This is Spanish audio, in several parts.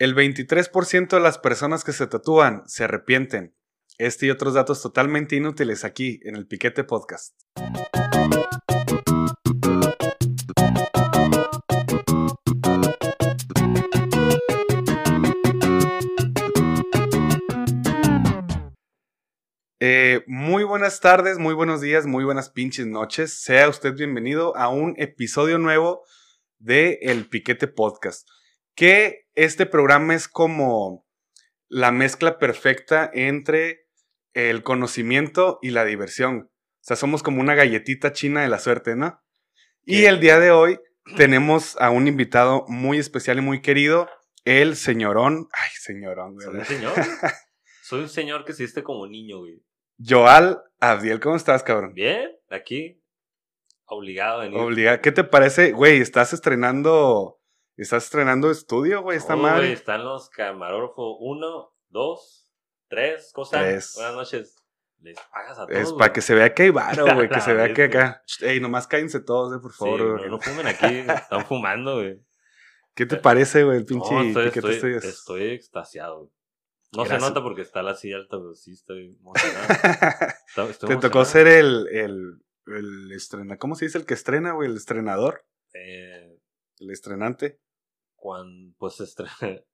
El 23% de las personas que se tatúan se arrepienten. Este y otros datos totalmente inútiles aquí en el Piquete Podcast. Eh, muy buenas tardes, muy buenos días, muy buenas pinches noches. Sea usted bienvenido a un episodio nuevo de El Piquete Podcast. Que este programa es como la mezcla perfecta entre el conocimiento y la diversión. O sea, somos como una galletita china de la suerte, ¿no? Y el día de hoy tenemos a un invitado muy especial y muy querido, el señorón. Ay, señorón, güey. Soy un señor. Soy un señor que se viste como niño, güey. Joal Abdiel, ¿cómo estás, cabrón? Bien, aquí. Obligado a venir. Obligado. ¿Qué te parece? Güey, estás estrenando. Estás estrenando estudio, güey, esta Oh, madre. están los camarógrafos. Uno, dos, tres. ¿Cómo están? Tres. Buenas noches. Les pagas a todos. Es para que se vea que hay varo, güey, que se vea que acá. Ey, nomás cállense todos, eh, por Sí, favor. no, güey. no fumen aquí. Están fumando, güey. ¿Qué te parece, güey, el pinche No, estoy, estoy, estoy extasiado, güey. No Gracias. se nota porque está la silla alta, pero sí estoy emocionado. Estoy Te tocó ser el, el, el estrena. ¿Cómo se dice el que estrena, güey? El estrenador. Eh, El estrenante. Cuando, pues.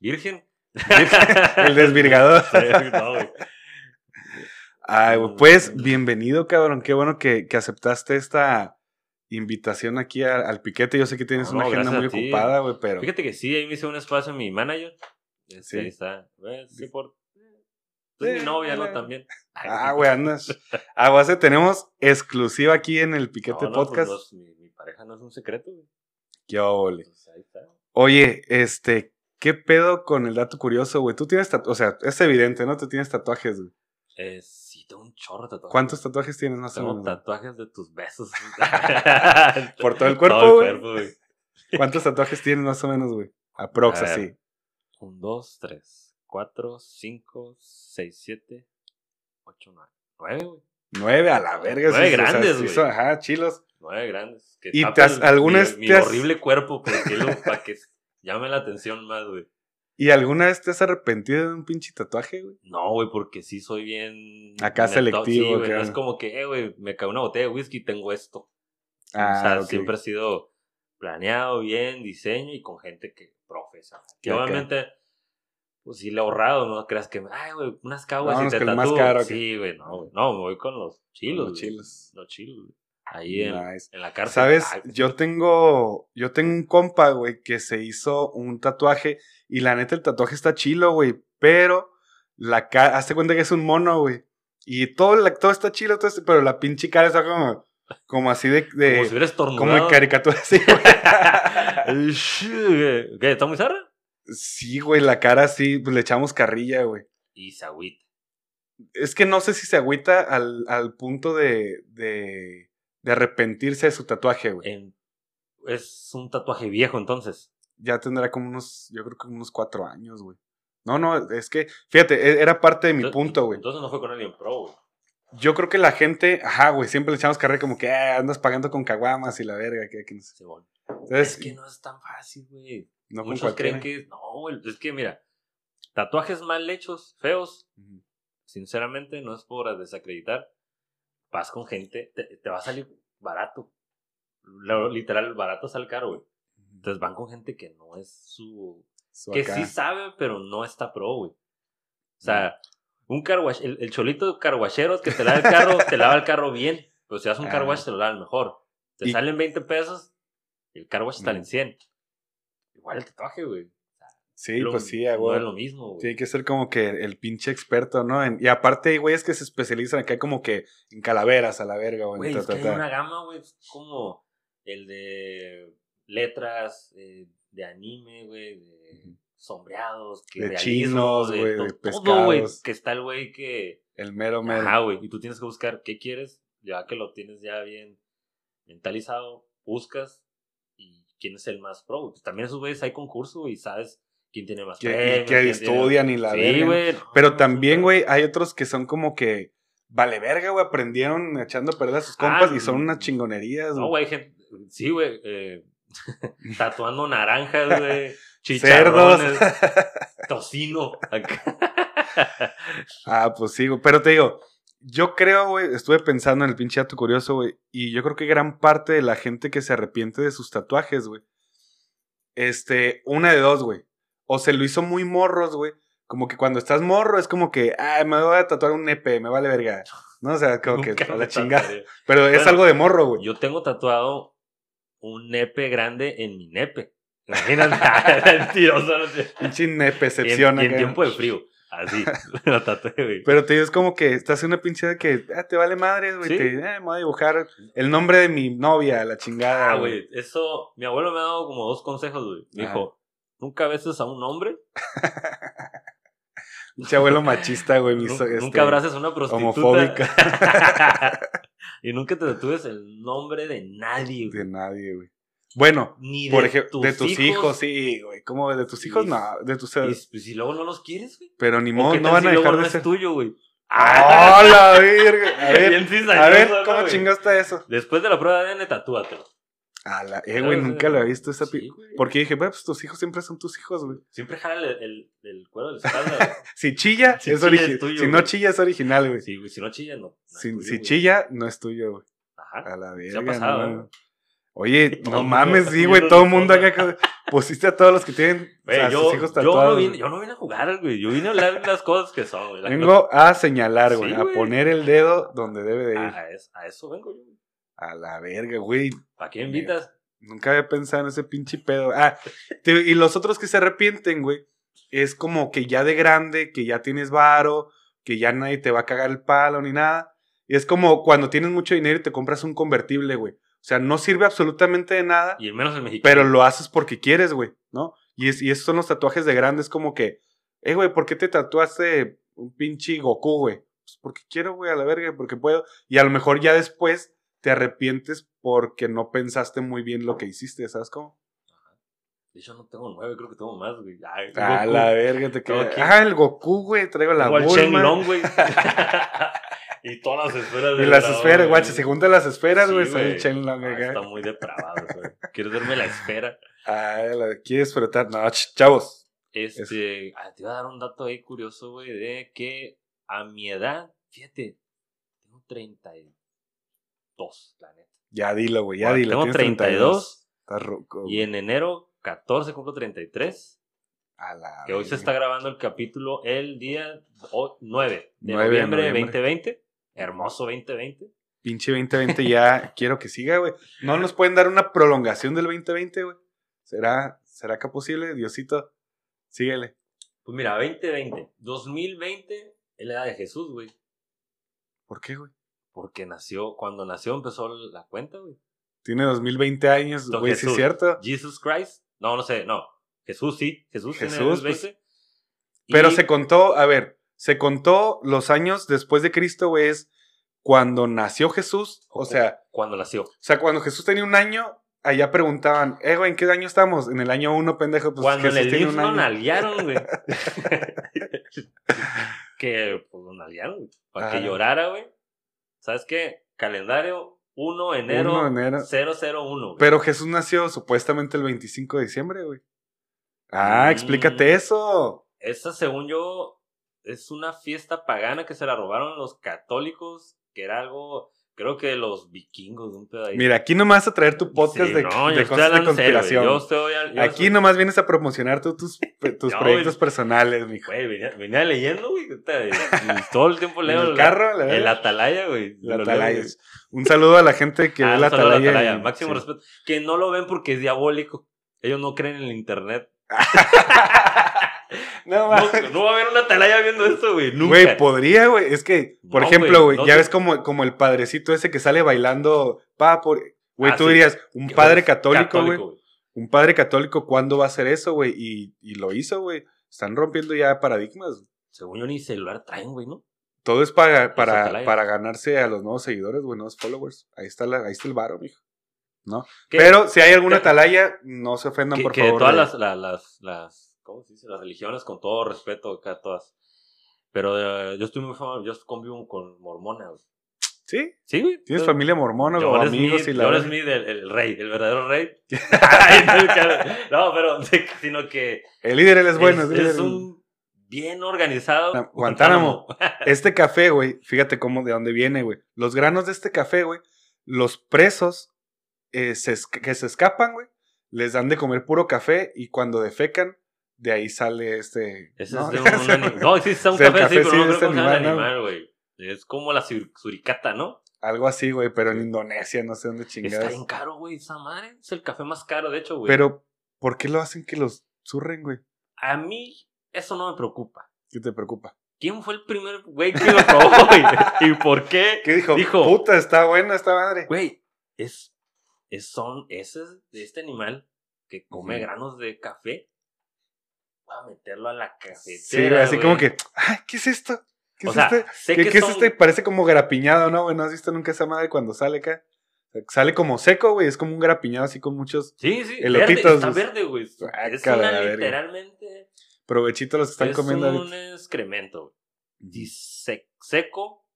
Virgen. el desvirgador. Ay, pues, bienvenido, cabrón. Qué bueno que, que aceptaste esta invitación aquí a- al piquete. Yo sé que tienes No, una agenda muy ocupada, güey, pero. Fíjate que sí, ahí me hice un espacio en mi manager. Este, Sí. Ahí está. Eh, Sí, por... Es mi Sí, novia, ¿no? También. Ah, güey, andas. Ah, güey, tenemos exclusiva aquí en el Piquete No, no, pues, Podcast. los- mi, mi pareja no es un secreto, güey. Qué ole. Pues ahí está. Oye, este, ¿qué pedo con el dato curioso, güey? Tú tienes tatuajes, o sea, es evidente, ¿no? Tú tienes tatuajes, güey. Eh, sí, tengo un chorro de tatuajes. ¿Cuántos tatuajes tienes más o menos? tatuajes de tus besos. Por todo el cuerpo, Todo el cuerpo, güey. ¿Cuántos tatuajes tienes más o menos, güey? Aprox, así. Un, dos, tres, cuatro, cinco, seis, siete, ocho, nueve. Nueve, güey. Nueve a la verga. Nueve sí, o sea, grandes, sí güey. ajá, chilos. Nueve grandes. Que ¿Y te has- alguna mi, mi has- horrible cuerpo para que llame la atención más, güey. ¿Y alguna vez te has arrepentido de un pinche tatuaje, güey? No, güey, porque sí soy bien... Acá selectivo, Sí, güey, es como que, eh, güey, me cae una botella de whisky y tengo esto. Ah, o sea, siempre ha sido planeado bien, diseño y con gente que profesional. Que obviamente, pues sí le he ahorrado, no creas que, ay, güey, unas caguas y te el más tatúo. caro, que- Sí, güey, no, güey. No, me voy con los chilos. Los chilos. Los chilos, güey. Ahí en, Nice. en la cárcel. ¿Sabes? Ay, pues, Yo tengo, yo tengo un compa, güey, que se hizo un tatuaje y la neta el tatuaje está chilo, güey, pero la cara, hazte cuenta que es un mono, güey. Y todo, la- todo está chilo, todo este- pero la pinche cara está como, como así de, de- Como si hubieras como en caricatura, así, güey. ¿Qué? ¿Qué? ¿Está muy zarra? Sí, güey, la cara así, pues le echamos carrilla, güey. Y se agüita. Es que no sé si se agüita al, al punto de, de, de arrepentirse de su tatuaje, güey. En- Es un tatuaje viejo, entonces. ya tendrá como unos, yo creo que unos cuatro años, güey. No, no, es que, fíjate, e- era parte de mi Entonces- punto, güey. Entonces no fue con alguien pro, güey. Yo creo que la gente, ajá, güey, siempre le echamos carrera como que "Ah, andas pagando con caguamas y la verga, que, que no sé. Entonces, Es que no es tan fácil, güey. no Muchos creen que. No, güey. Es que mira, tatuajes mal hechos, feos, sinceramente, no es por desacreditar. Vas con gente, te, te va a salir barato. Lo- literal, barato sale caro, güey. Entonces van con gente que no es su. Su que acá. sí sabe, pero no está pro, güey. O sea, un carwash, el, el cholito carguachero que te lava el carro, te lava el carro bien. Pero si haces un carwash, te lo lava el mejor. Te Y- salen 20 pesos, el carwash está Mm. en 100. Igual el tatuaje, güey. Sí, Lo- pues sí, No güey. es lo mismo, güey. Tiene que ser como que el pinche experto, ¿no? En- y aparte hay güeyes que se especializan acá como que en calaveras a la verga, güey. Güey, ta, es ta, que hay una gama, güey, es como el de letras, eh, de anime, güey, de sombreados, que De realismo, chinos, güey, de to- todo, güey, pescados. que está el güey que... El mero mero. Ajá, güey, y tú tienes que buscar qué quieres, ya que lo tienes ya bien mentalizado, buscas y quién es el más pro. güey. Pues también esos güeyes hay concurso, güey, y sabes quién tiene más que, que quién tiene- estudian y la Sí, verga. güey. Pero también, no, güey, hay otros que son como que vale verga, güey, aprendieron echando a perder a sus compas Ah, y son unas mm. chingonerías, No, güey, hay gente, sí, güey, eh, tatuando naranjas, güey. chicharrones, tocino. ah, pues sí, güey. Pero te digo, yo creo, güey, estuve pensando en el pinche dato curioso, güey, y yo creo que gran parte de la gente que se arrepiente de sus tatuajes, güey, este, una de dos, güey. O se lo hizo muy morros, güey. Como que cuando estás morro es como que, ah, me voy a tatuar un nepe, me vale verga. No, o sea, como que a la chingada. Pero es algo de morro, güey. Yo tengo tatuado un nepe grande en mi nepe. Imagínate, mentiroso. Pinche nepecepción. Y en, y en tiempo de frío. Así, lo tatué, güey. Pero te digo, es como que estás en una pinche de que ah, te vale madre, güey. Te, eh, me voy a dibujar el nombre de mi novia, la chingada. Ah, güey. Eso, mi abuelo me ha dado como dos consejos, güey. Me dijo, nunca beses a un hombre. Pinche abuelo machista, güey. nunca, este, abraces a una prostituta. Homofóbica. y nunca te detuves el nombre de nadie, güey. De nadie, güey. Bueno, Ni por ejemplo, de tus hijos, sí, güey. ¿Cómo de tus hijos? No, de tus. Y, pues, si luego no los quieres, güey. Pero ni modo, no van a dejar de ser. es tuyo, güey. ¡Ah, la verga! A ver, a ver ¿cómo chingaste eso? Después de la prueba de ADN, tatúatelo. A la, eh, güey, nunca lo he visto esa sí, Porque dije, pues tus hijos siempre son tus hijos, güey. Siempre jala el, el, cuero de la espalda. si chilla, es original. Si no chilla, es original, güey. Sí, güey, si no chilla, no. si, chilla, no es tuyo, güey. Ajá. A la verga. Se ha pasado, Oye, no, mames, sí, güey, todo el mundo acá pusiste a todos los que tienen a yo, sus hijos tatuados. Yo no, vine, yo no vine a jugar, güey, yo vine a hablar de las cosas que son, güey. Vengo a señalar, güey, a poner el dedo donde debe de ir. A, a, eso, vengo yo. A la verga, güey. ¿Para qué invitas? Nunca había pensado en ese pinche pedo. Ah, y los otros que se arrepienten, güey, es como que ya de grande, que ya tienes varo, que ya nadie te va a cagar el palo ni nada. Y es como cuando tienes mucho dinero y te compras un convertible, güey. O sea, no sirve absolutamente de nada. Y menos en México. Pero lo haces porque quieres, güey, ¿no? Y, es, y esos son los tatuajes de grandes, como que, eh, güey, ¿por qué te tatuaste un pinche Goku, güey? Pues porque quiero, güey, a la verga, porque puedo. Y a lo mejor ya después te arrepientes porque no pensaste muy bien lo que hiciste, ¿sabes cómo? De hecho, no tengo nueve, creo que tengo más, güey. a la verga, te queda. Ah, el Goku, güey, traigo la Bulma. el Shenlong, güey. Y todas las esferas. Y las esferas, guay, se juntan las esferas, güey. soy Shenlong acá. Está muy depravado, güey. ¿Quieres verme la esfera? Ah, la quieres frotar. No, chavos. Este, ah, te iba a dar un dato ahí curioso, güey, de que a mi edad, fíjate, tengo 32, la neta. Ya dilo, güey, ya dilo. Tengo 32. Estás roco. Y en enero 14 cumplo 33. A la que hoy se está grabando el capítulo el día 9 de noviembre, de 2020. Hermoso 2020. Pinche 2020 ya quiero que siga, güey. ¿No nos pueden dar una prolongación del 2020, güey? ¿Será, ¿Será que posible? Diosito, síguele. Pues mira, 2020. 2020 es la edad de Jesús, güey. ¿Por qué, güey? Porque nació, cuando nació empezó la cuenta, güey. Tiene 2020 años, güey, ¿sí es cierto? Jesus Christ. No, no sé, no. Jesús sí, Jesús, Jesús tiene 20. Pues, pero se contó, a ver, se contó los años después de Cristo, güey, es cuando nació Jesús, o sea... Cuando nació. O sea, cuando Jesús tenía un año, allá preguntaban, eh, güey, ¿en qué año estamos? En el año uno, pendejo. Pues cuando Jesús tiene nalguearon, güey. que, pues, nalguearon, güey. Para que llorara, güey. ¿Sabes qué? Calendario 1 enero, 1 enero 001. Güey. Pero Jesús nació supuestamente el 25 de diciembre, güey. Ah, mm. explícate eso. Esa, según yo, es una fiesta pagana que se la robaron los católicos, que era algo, creo que los vikingos, un pedazo. Mira, aquí nomás a traer tu podcast de, cosas de conspiración. aquí nomás vienes a promocionar tus, tus proyectos personales, mijo. Güey, venía, leyendo, güey. Todo el tiempo leo. el carro, El Atalaya, güey. El Atalaya. Un saludo a la gente que ah, ve el Atalaya. atalaya. Máximo respeto. Que no lo ven porque es diabólico. Ellos no creen en el internet. No, va a haber una atalaya viendo esto, güey. Nunca. Güey, podría, güey. Es que, por ejemplo, güey, ya ves como, como el padrecito ese que sale bailando. Pa, por. Güey, ah, tú dirías, un padre católico, güey. Un padre católico, ¿cuándo va a hacer eso, güey? Y, y lo hizo, güey. Están rompiendo ya paradigmas. Según yo, ni celular traen, güey, ¿no? Todo es para, para, para ganarse a los nuevos seguidores, güey, nuevos followers. Ahí está, la, ahí está el varo, mijo. ¿No? Pero si hay alguna atalaya, no se ofendan, por favor. Que todas las, las, las ¿cómo se dice? Las religiones, con todo respeto acá todas. Pero eh, yo estoy muy famoso, yo convivo con mormonas. ¿Sí? Sí, güey. ¿Tienes familia mormona o amigos Smith, y la John? Smith, el, el rey, el verdadero rey. No, no, pero sino que El líder él es bueno. es, el líder es un bien organizado. Ah, Guantánamo. Este café, güey, fíjate cómo, de dónde viene, güey. Los granos de este café, güey, los presos eh, se que se escapan, güey, les dan de comer puro café y cuando defecan, de ahí sale este... Ese ¿no? es de un, un No, sí, está un el café, sí, café pero sí no es creo este el animal, güey. Es como la sur- suricata, ¿no? Algo así, güey, pero en Indonesia, no sé dónde Está chingados. bien caro, güey, esa madre. Es el café más caro, de hecho, güey. Pero, ¿por qué lo hacen que los zurren, güey? A mí, eso no me preocupa. ¿Qué te preocupa? ¿Quién fue el primer güey que lo probó, güey? ¿Y por qué? ¿Qué dijo? Dijo- Puta, está buena esta madre. Güey, es, es son ese de este animal que come granos de café. A meterlo a la cafetera. Sí, güey, así güey. como que, ay, ¿qué es esto? ¿Qué O es sea, este? sé ¿Qué, que qué es este? Parece como grapiñado, ¿no, güey? ¿No has visto nunca esa madre cuando sale acá? Sale como seco, güey, es como un grapiñado así con muchos Sí, sí, elotitos, verde, está verde, güey. Es Guácala, una verga. literalmente. provechitos los que están es comiendo un ahorita. excremento. Sec- seco,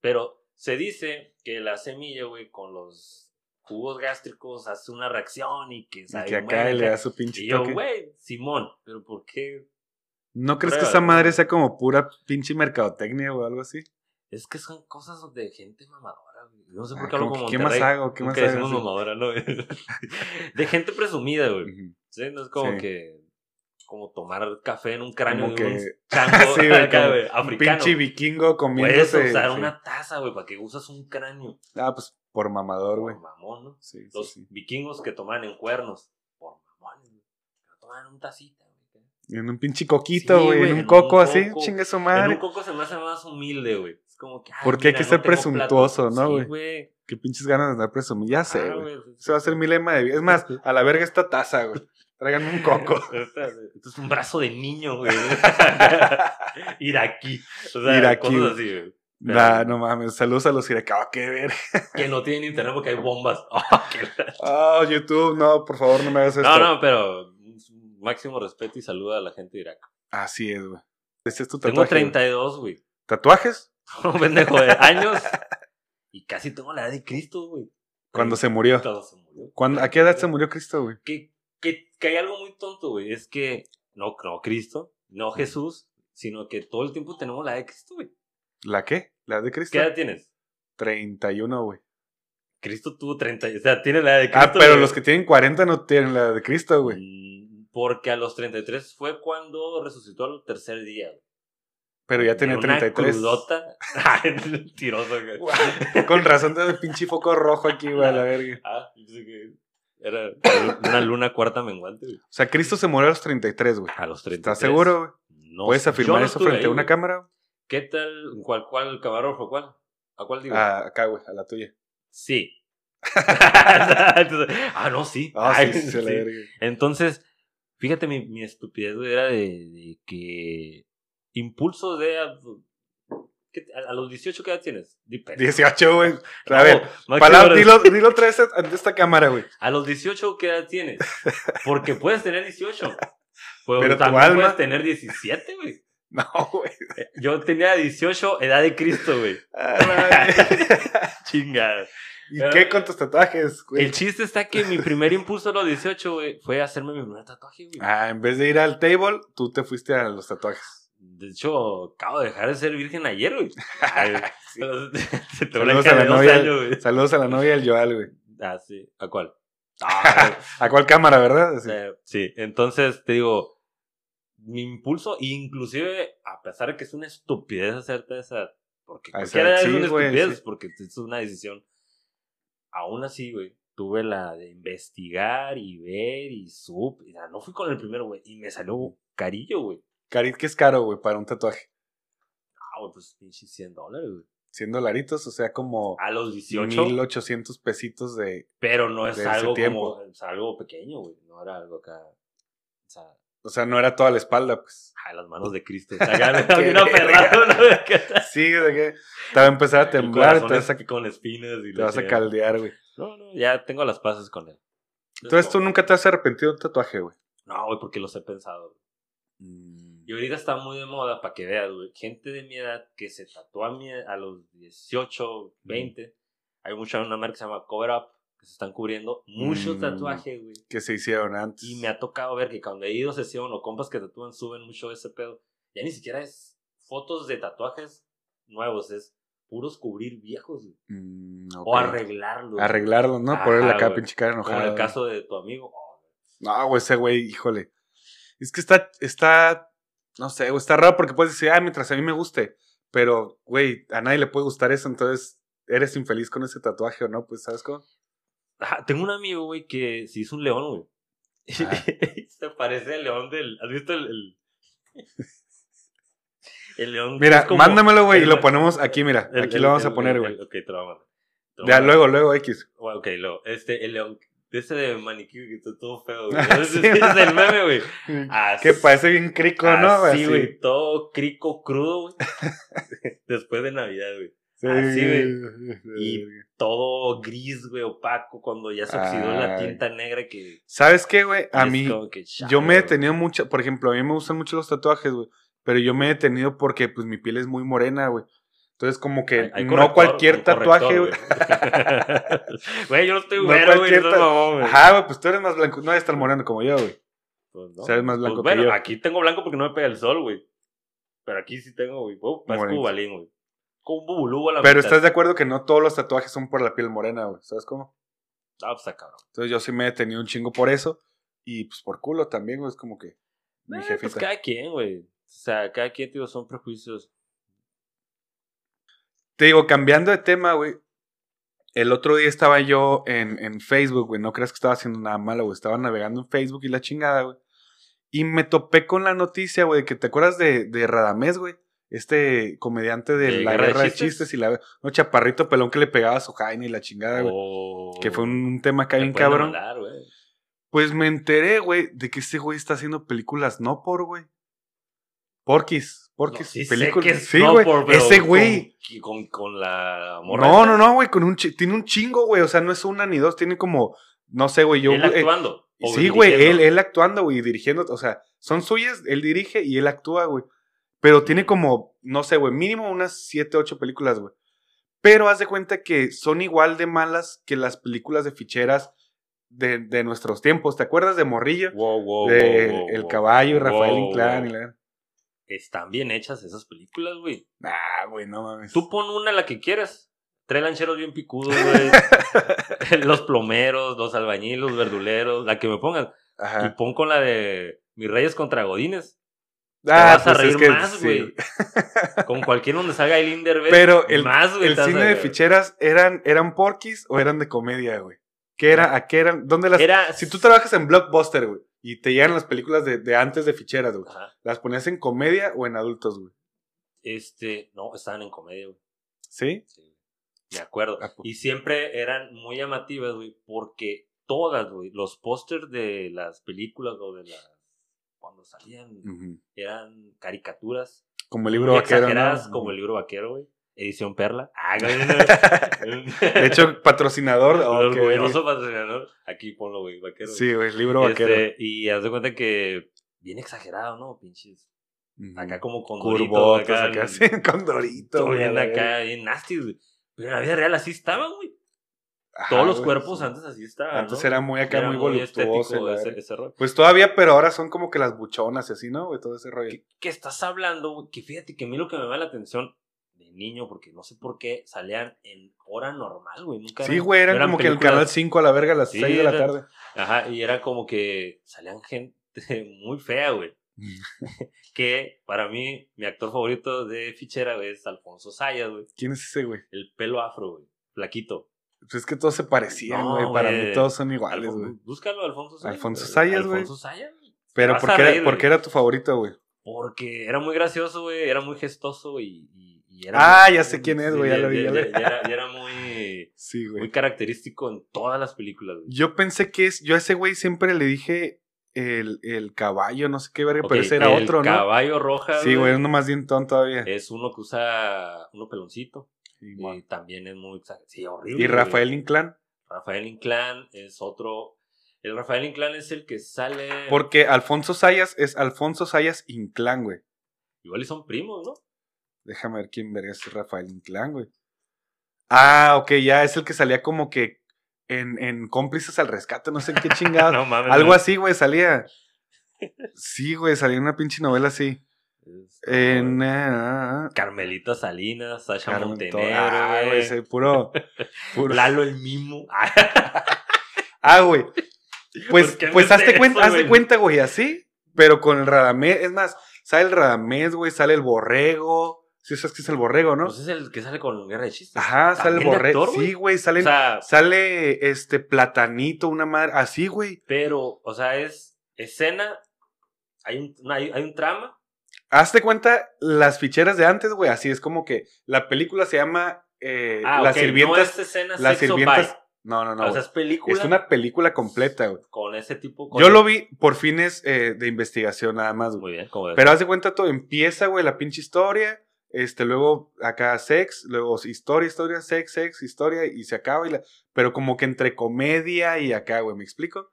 pero se dice que la semilla, güey, con los jugos gástricos hace una reacción y que Y sabe que buena, acá le da su pinche Y yo, güey, Simón, pero ¿por qué? ¿No crees que esa madre sea como pura pinche mercadotecnia o algo así? Es que son cosas de gente mamadora, güey. No sé Ah, por qué hablo como que, ¿qué más hago? ¿Qué más hago? mamadora, ¿no? de gente presumida, güey. Sí, no es como Sí. que... Como tomar café en un cráneo Como de un que- chango Sí, acá, un africano. pinche vikingo Puedes comiéndose. usar sí. una taza, güey, para que usas un cráneo. Ah, pues por mamador, güey. Por mamón, ¿no? Sí, Los sí. vikingos que tomaban en cuernos. Por mamones, güey. Tomaban un tacita, güey. En un pinche coquito, güey. en un en un coco así. Chingue su En madre. un coco se me hace más humilde, güey. Es como que. Porque hay que no ser presuntuoso, plato. ¿no, Sí, güey? Qué pinches ganas de andar presumiendo. Ya sé, Ah, güey. güey. Ese va a ser mi lema de vida. Es más, a la verga esta taza, güey. Tráiganme un coco. Esto es un brazo de niño, güey. Iraquí. O sea, Iraquí, cosas así, güey. Nah, no mames. Saludos a los iracaos. qué verga. Que no tienen internet porque hay bombas. Oh, Oh, YouTube, no, por favor, no me hagas esto. No, no, pero máximo respeto y saludo a la gente de Irak. Así es, güey. Este es tu Tengo tatuaje. güey. 32, güey. ¿Tatuajes? Un pendejo de años. Y casi tengo la edad de Cristo, güey. Cuando se murió. Cuando se murió. ¿Cuándo- ¿A qué edad se murió Cristo, güey? Que, que, que hay algo muy tonto, güey. Es que no, no Cristo, no Jesús, sino que todo el tiempo tenemos la edad de Cristo, güey. ¿La qué? ¿La de Cristo? ¿Qué edad tienes? 31, güey. Cristo tuvo 30, o sea, tiene la edad de Cristo. Ah, pero güey. los que tienen 40 no tienen la de Cristo, güey. Mm, Porque a los 33 fue cuando resucitó al tercer día. güey. Pero ya tenía De una 33. crudota. Mentiroso, güey. Con razón de pinche foco rojo aquí, güey, a la verga. Ah, yo pensé que era una luna cuarta menguante, güey. O sea, Cristo se murió a los 33, güey. A los 33. ¿Estás seguro, güey? No, ¿Puedes afirmar no eso frente a una güey. cámara? ¿Qué tal? ¿Cuál, cuál camarógrafo? ¿Cuál? ¿A cuál digo? Ah, acá, güey, a la tuya. Sí. Entonces, ah, no, sí. Ah, Ay, sí, sí, a sí. Entonces, fíjate, mi, mi estupidez güey, era de, de que impulsos de... A, ¿qué- a- a los 18 qué edad tienes? Di pena. 18, güey. A No, ver, máximo palabra- dilo, dilo vez ante esta cámara, güey. A los 18 qué edad tienes? Porque puedes tener 18. Pero, Pero tu también alma- puedes tener 17, güey. No, güey. Yo tenía 18, edad de Cristo, güey. A la verga. Chingada. ¿Y Pero- qué con tus tatuajes, güey? El chiste está que mi primer impulso a los 18, güey, fue hacerme mi primer tatuaje, güey. Ah, en vez de ir al table, tú te fuiste a los tatuajes. De hecho, acabo de dejar de ser virgen ayer, güey. Ay, Sí. Se te Saludos a la de 12 novia. años, güey. Saludos a la novia del Joal, güey. Ah, sí. ¿A cuál? Ah, ¿A cuál cámara, verdad? Sí. eh, sí, entonces te digo, mi impulso, inclusive, a pesar de que es una estupidez hacerte esa. Porque A esa cualquiera edad, es sí, una güey, estupidez, sí. porque es una decisión. Aún así, güey, tuve la de investigar y ver y sub. O sea, no fui con el primero, güey, y me salió carillo, güey. Carit, que es caro, güey, para un tatuaje. Ah, güey, pues pinche 100 dólares, güey. 100 dolaritos, o sea, como A los 18. 1800 pesitos de. Pero no es algo como, es algo pequeño, güey. No era algo acá. O sea, O sea, no era toda la espalda, pues. a las manos de Cristo. Aferrado, ¿no? Sí, de que te va a empezar a temblar, te vas a, con espinas y te vas a caldear, güey. No, no, ya tengo las paces con él. Entonces tú nunca te has arrepentido de un tatuaje, güey. No, güey, porque los he pensado. Mm. Y ahorita está muy de moda, para que veas, güey. Gente de mi edad que se tatúa a, mi- a los 18, 20. Hay mucha una marca que se llama Cover Up, que se están cubriendo muchos Mm. tatuajes, güey. Que se hicieron antes. Y me ha tocado ver que cuando he ido a sesión o compas que tatúan suben mucho ese pedo. Ya ni siquiera es fotos de tatuajes nuevos, es puros cubrir viejos, güey. Mm, O arreglarlos. Arreglarlo, ¿no? Ponerle Ajá, acá güey. pinche cara Como enojada. en el caso de tu amigo. oh, No, güey, ese güey, híjole. Es que está, está, no sé, está raro porque puedes decir, ah, mientras a mí me guste. Pero, güey, a nadie le puede gustar eso, entonces eres infeliz con ese tatuaje o no, pues, ¿sabes cómo? Ajá, tengo un amigo, güey, que se hizo un león, güey. Ah. se parece al león del. ¿Has visto el. El, el león? Mira, como- mándamelo, güey, y lo ponemos aquí, mira. el- aquí el- lo vamos a poner, güey. Ok, te lo voy a Ya, luego, luego, X. Ok, luego. Este, el león. de Ese de maniquí que está todo feo, güey. Ah, sí. es el meme, güey. Que parece bien crico, ¿no? Así, güey. Todo crico crudo, güey. Después de Navidad, güey. Sí, así, güey. Y... Todo gris, güey, opaco, cuando ya se oxidó la tinta negra que. ¿Sabes qué, güey? A mí, que yo me he detenido mucho, por ejemplo, a mí me gustan mucho los tatuajes, güey. Pero yo me he detenido porque, pues, mi piel es muy morena, güey. Entonces, como que Hay- hay no cualquier tatuaje, güey. güey. Yo no estoy güero, güey. no. Ajá, güey, pues tú eres más blanco. No eres tan moreno como yo, güey. Pues no. O sea, eres más blanco Pues que bueno, yo. aquí tengo blanco porque no me pega el sol, güey. Pero aquí sí tengo, güey. Oh, parezco Morenito. balín, güey. Como un bubulú a la Pero mitad. estás de acuerdo que no todos los tatuajes son por la piel morena, güey. ¿Sabes cómo? Ah, pues está cabrón. Entonces yo sí me he detenido un chingo por eso. Y pues por culo también, güey. Es como que mi Eh, jefita. pues cada quien, güey. O sea, cada quien, tío, son prejuicios. Te digo, cambiando de tema, güey. El otro día estaba yo en, en Facebook, güey. No creas que estaba haciendo nada malo, güey. Estaba navegando en Facebook y la chingada, güey. Y me topé con la noticia, güey, que te acuerdas de, de Radamés, güey. Este comediante de ¿De la Guerra de Chistes? chistes y la. No, chaparrito pelón que le pegaba a su jaina y la chingada, güey. Oh, Que fue un, un tema me bien pueden cabrón. Pues me enteré, güey, de que este güey está haciendo películas no por, güey. Porquis, Porquis, No, sí sé películas. que sí, güey. Ese güey. Con, con, con la morra. No, no, no, güey, con un tiene un chingo, güey. O sea, no es una ni dos, tiene como, no sé, güey. Yo, Él eh, actuando. sí, güey, él, él actuando, güey, y dirigiendo. O sea, son suyas, él dirige y él actúa, güey. Pero tiene como, no sé, güey, mínimo unas siete, ocho películas, güey. Pero haz de cuenta que son igual de malas que las películas de ficheras de, de nuestros tiempos. ¿Te acuerdas de Morrillo? Wow, wow, de wow, El. Caballo y Rafael Inclán. y la- Están bien hechas esas películas, güey. Ah, güey, no mames. Tú pon una la que quieras. Tres lancheros bien picudos, güey. los plomeros, los albañiles, los verduleros, la que me pongan. Y Ajá. pon con la de Mis Reyes contra Godines. Ah, vas a reír más, sí. güey. Con cualquier donde salga el Derbez. Pero el, más, el te cine de ficheras, ¿eran, ¿eran porquis o eran de comedia, güey? ¿Qué era? ¿A qué eran? ¿Dónde las...? Era. Si tú trabajas en Blockbuster, güey, y te llegan las películas de, de antes de ficheras, güey. ¿las ponías en comedia o en adultos, güey? Este. No, estaban en comedia, güey. ¿Sí? Sí. Me acuerdo. Ah, pues. Y siempre eran muy llamativas, güey, porque todas, güey, los pósters de las películas o de las. Cuando salían, eran caricaturas. Como el libro vaquero, ¿no? como el libro vaquero, güey. Edición Perla. Ah. De hecho, patrocinador... qué orgulloso patrocinador. Aquí ponlo, güey, vaquero. Sí, güey, libro vaquero. Este, y haz de cuenta que bien exagerado, ¿no? Pinches. Acá como con dorito, Curvotas, acá, acá, sí, con dorito, güey. bien acá, bien nasty, güey. Pero en la vida real así estaban, güey. Ajá, Todos los cuerpos sí. antes así estaban. Antes ¿no? era muy acá, Era muy voluptuoso. ese, ese rollo. Pues todavía, pero ahora son como que las buchonas y así, ¿no? Güey, todo ese rollo. Que estás hablando, güey, que fíjate que a mí lo que me llama la atención de niño, porque no sé por qué salían en hora normal, güey. Nunca Sí, güey, eran como que el canal 5 a la verga a las Sí, 6 de la eran- tarde. Ajá, y era como que salían gente muy fea, güey. que para mí, mi actor favorito de fichera güey, es Alfonso Sayas, güey. ¿Quién es ese, güey? El pelo afro, güey. Flaquito. Pues es que todos se parecían, No, güey. Para mí todos son iguales, Alfon- güey. Búscalo, Alfonso Sayas. Alfonso Sayas, güey. Alfonso Sayas, güey. Pero ¿por qué, reír, era, por güey. qué era tu favorito, güey? Porque era muy gracioso, güey. Era muy gestoso, güey. Y, y era Ah, muy- ya sé quién es, güey, ya lo vi, y- ya y- lo y vi. era, y era muy, Sí, muy güey. característico en todas las películas, güey. Yo pensé que es. Yo a ese güey siempre le dije el, el caballo, no sé qué verga, pero ese era el otro, ¿no? caballo roja, Sí, güey, uno más dientón todavía. Es uno que usa uno peloncito. Sí, Y también es muy... Sí, horrible. y. Rafael Inclán. Rafael Inclán es otro... El Rafael Inclán es el que sale. Porque Alfonso Sayas es Alfonso Sayas Inclán, güey. Igual y son primos, ¿no? Déjame ver quién vería ese Rafael Inclán, güey. Ah, ok, ya es el que salía como que en, en cómplices al rescate, no sé qué chingado. no mames. Algo no. así, güey, salía. Sí, güey, salía en una pinche novela así. Es- En. ah, Carmelita Salinas, Sasha Carmen, Montenegro, ah, güey. güey, ese puro. puro- Lalo el Mimo. Ah, güey. Pues, ¿Por qué pues hazte cuenta, eso, hazte güey? cuenta, güey, así, pero con el Radamés. Es más, sale el Radamés, güey, sale el borrego. Sí, sabes que es el borrego, ¿no? Pues es el que sale con Guerra de Chistes. Ajá, sale el ¿También de borrego. güey? Sí, güey, sale, O sea, sale este platanito, una madre. Así, güey. pero, o sea, es escena, hay un, hay, hay un trama. Hazte cuenta las ficheras de antes, güey. Así es como que la película se llama eh, Ah, Las no sirvientas. es escena las sexo sirvientas. No, no, no. o sea, es película es una película completa, güey. con ese tipo. con Yo el- lo vi por fines eh, de investigación nada más, güey. Muy bien, como Pero haz de cuenta todo, empieza, güey, la pinche historia, este, luego acá sex, luego historia, historia, sex, sex, historia, y se acaba, y la, pero como que entre comedia y acá, güey, ¿me explico?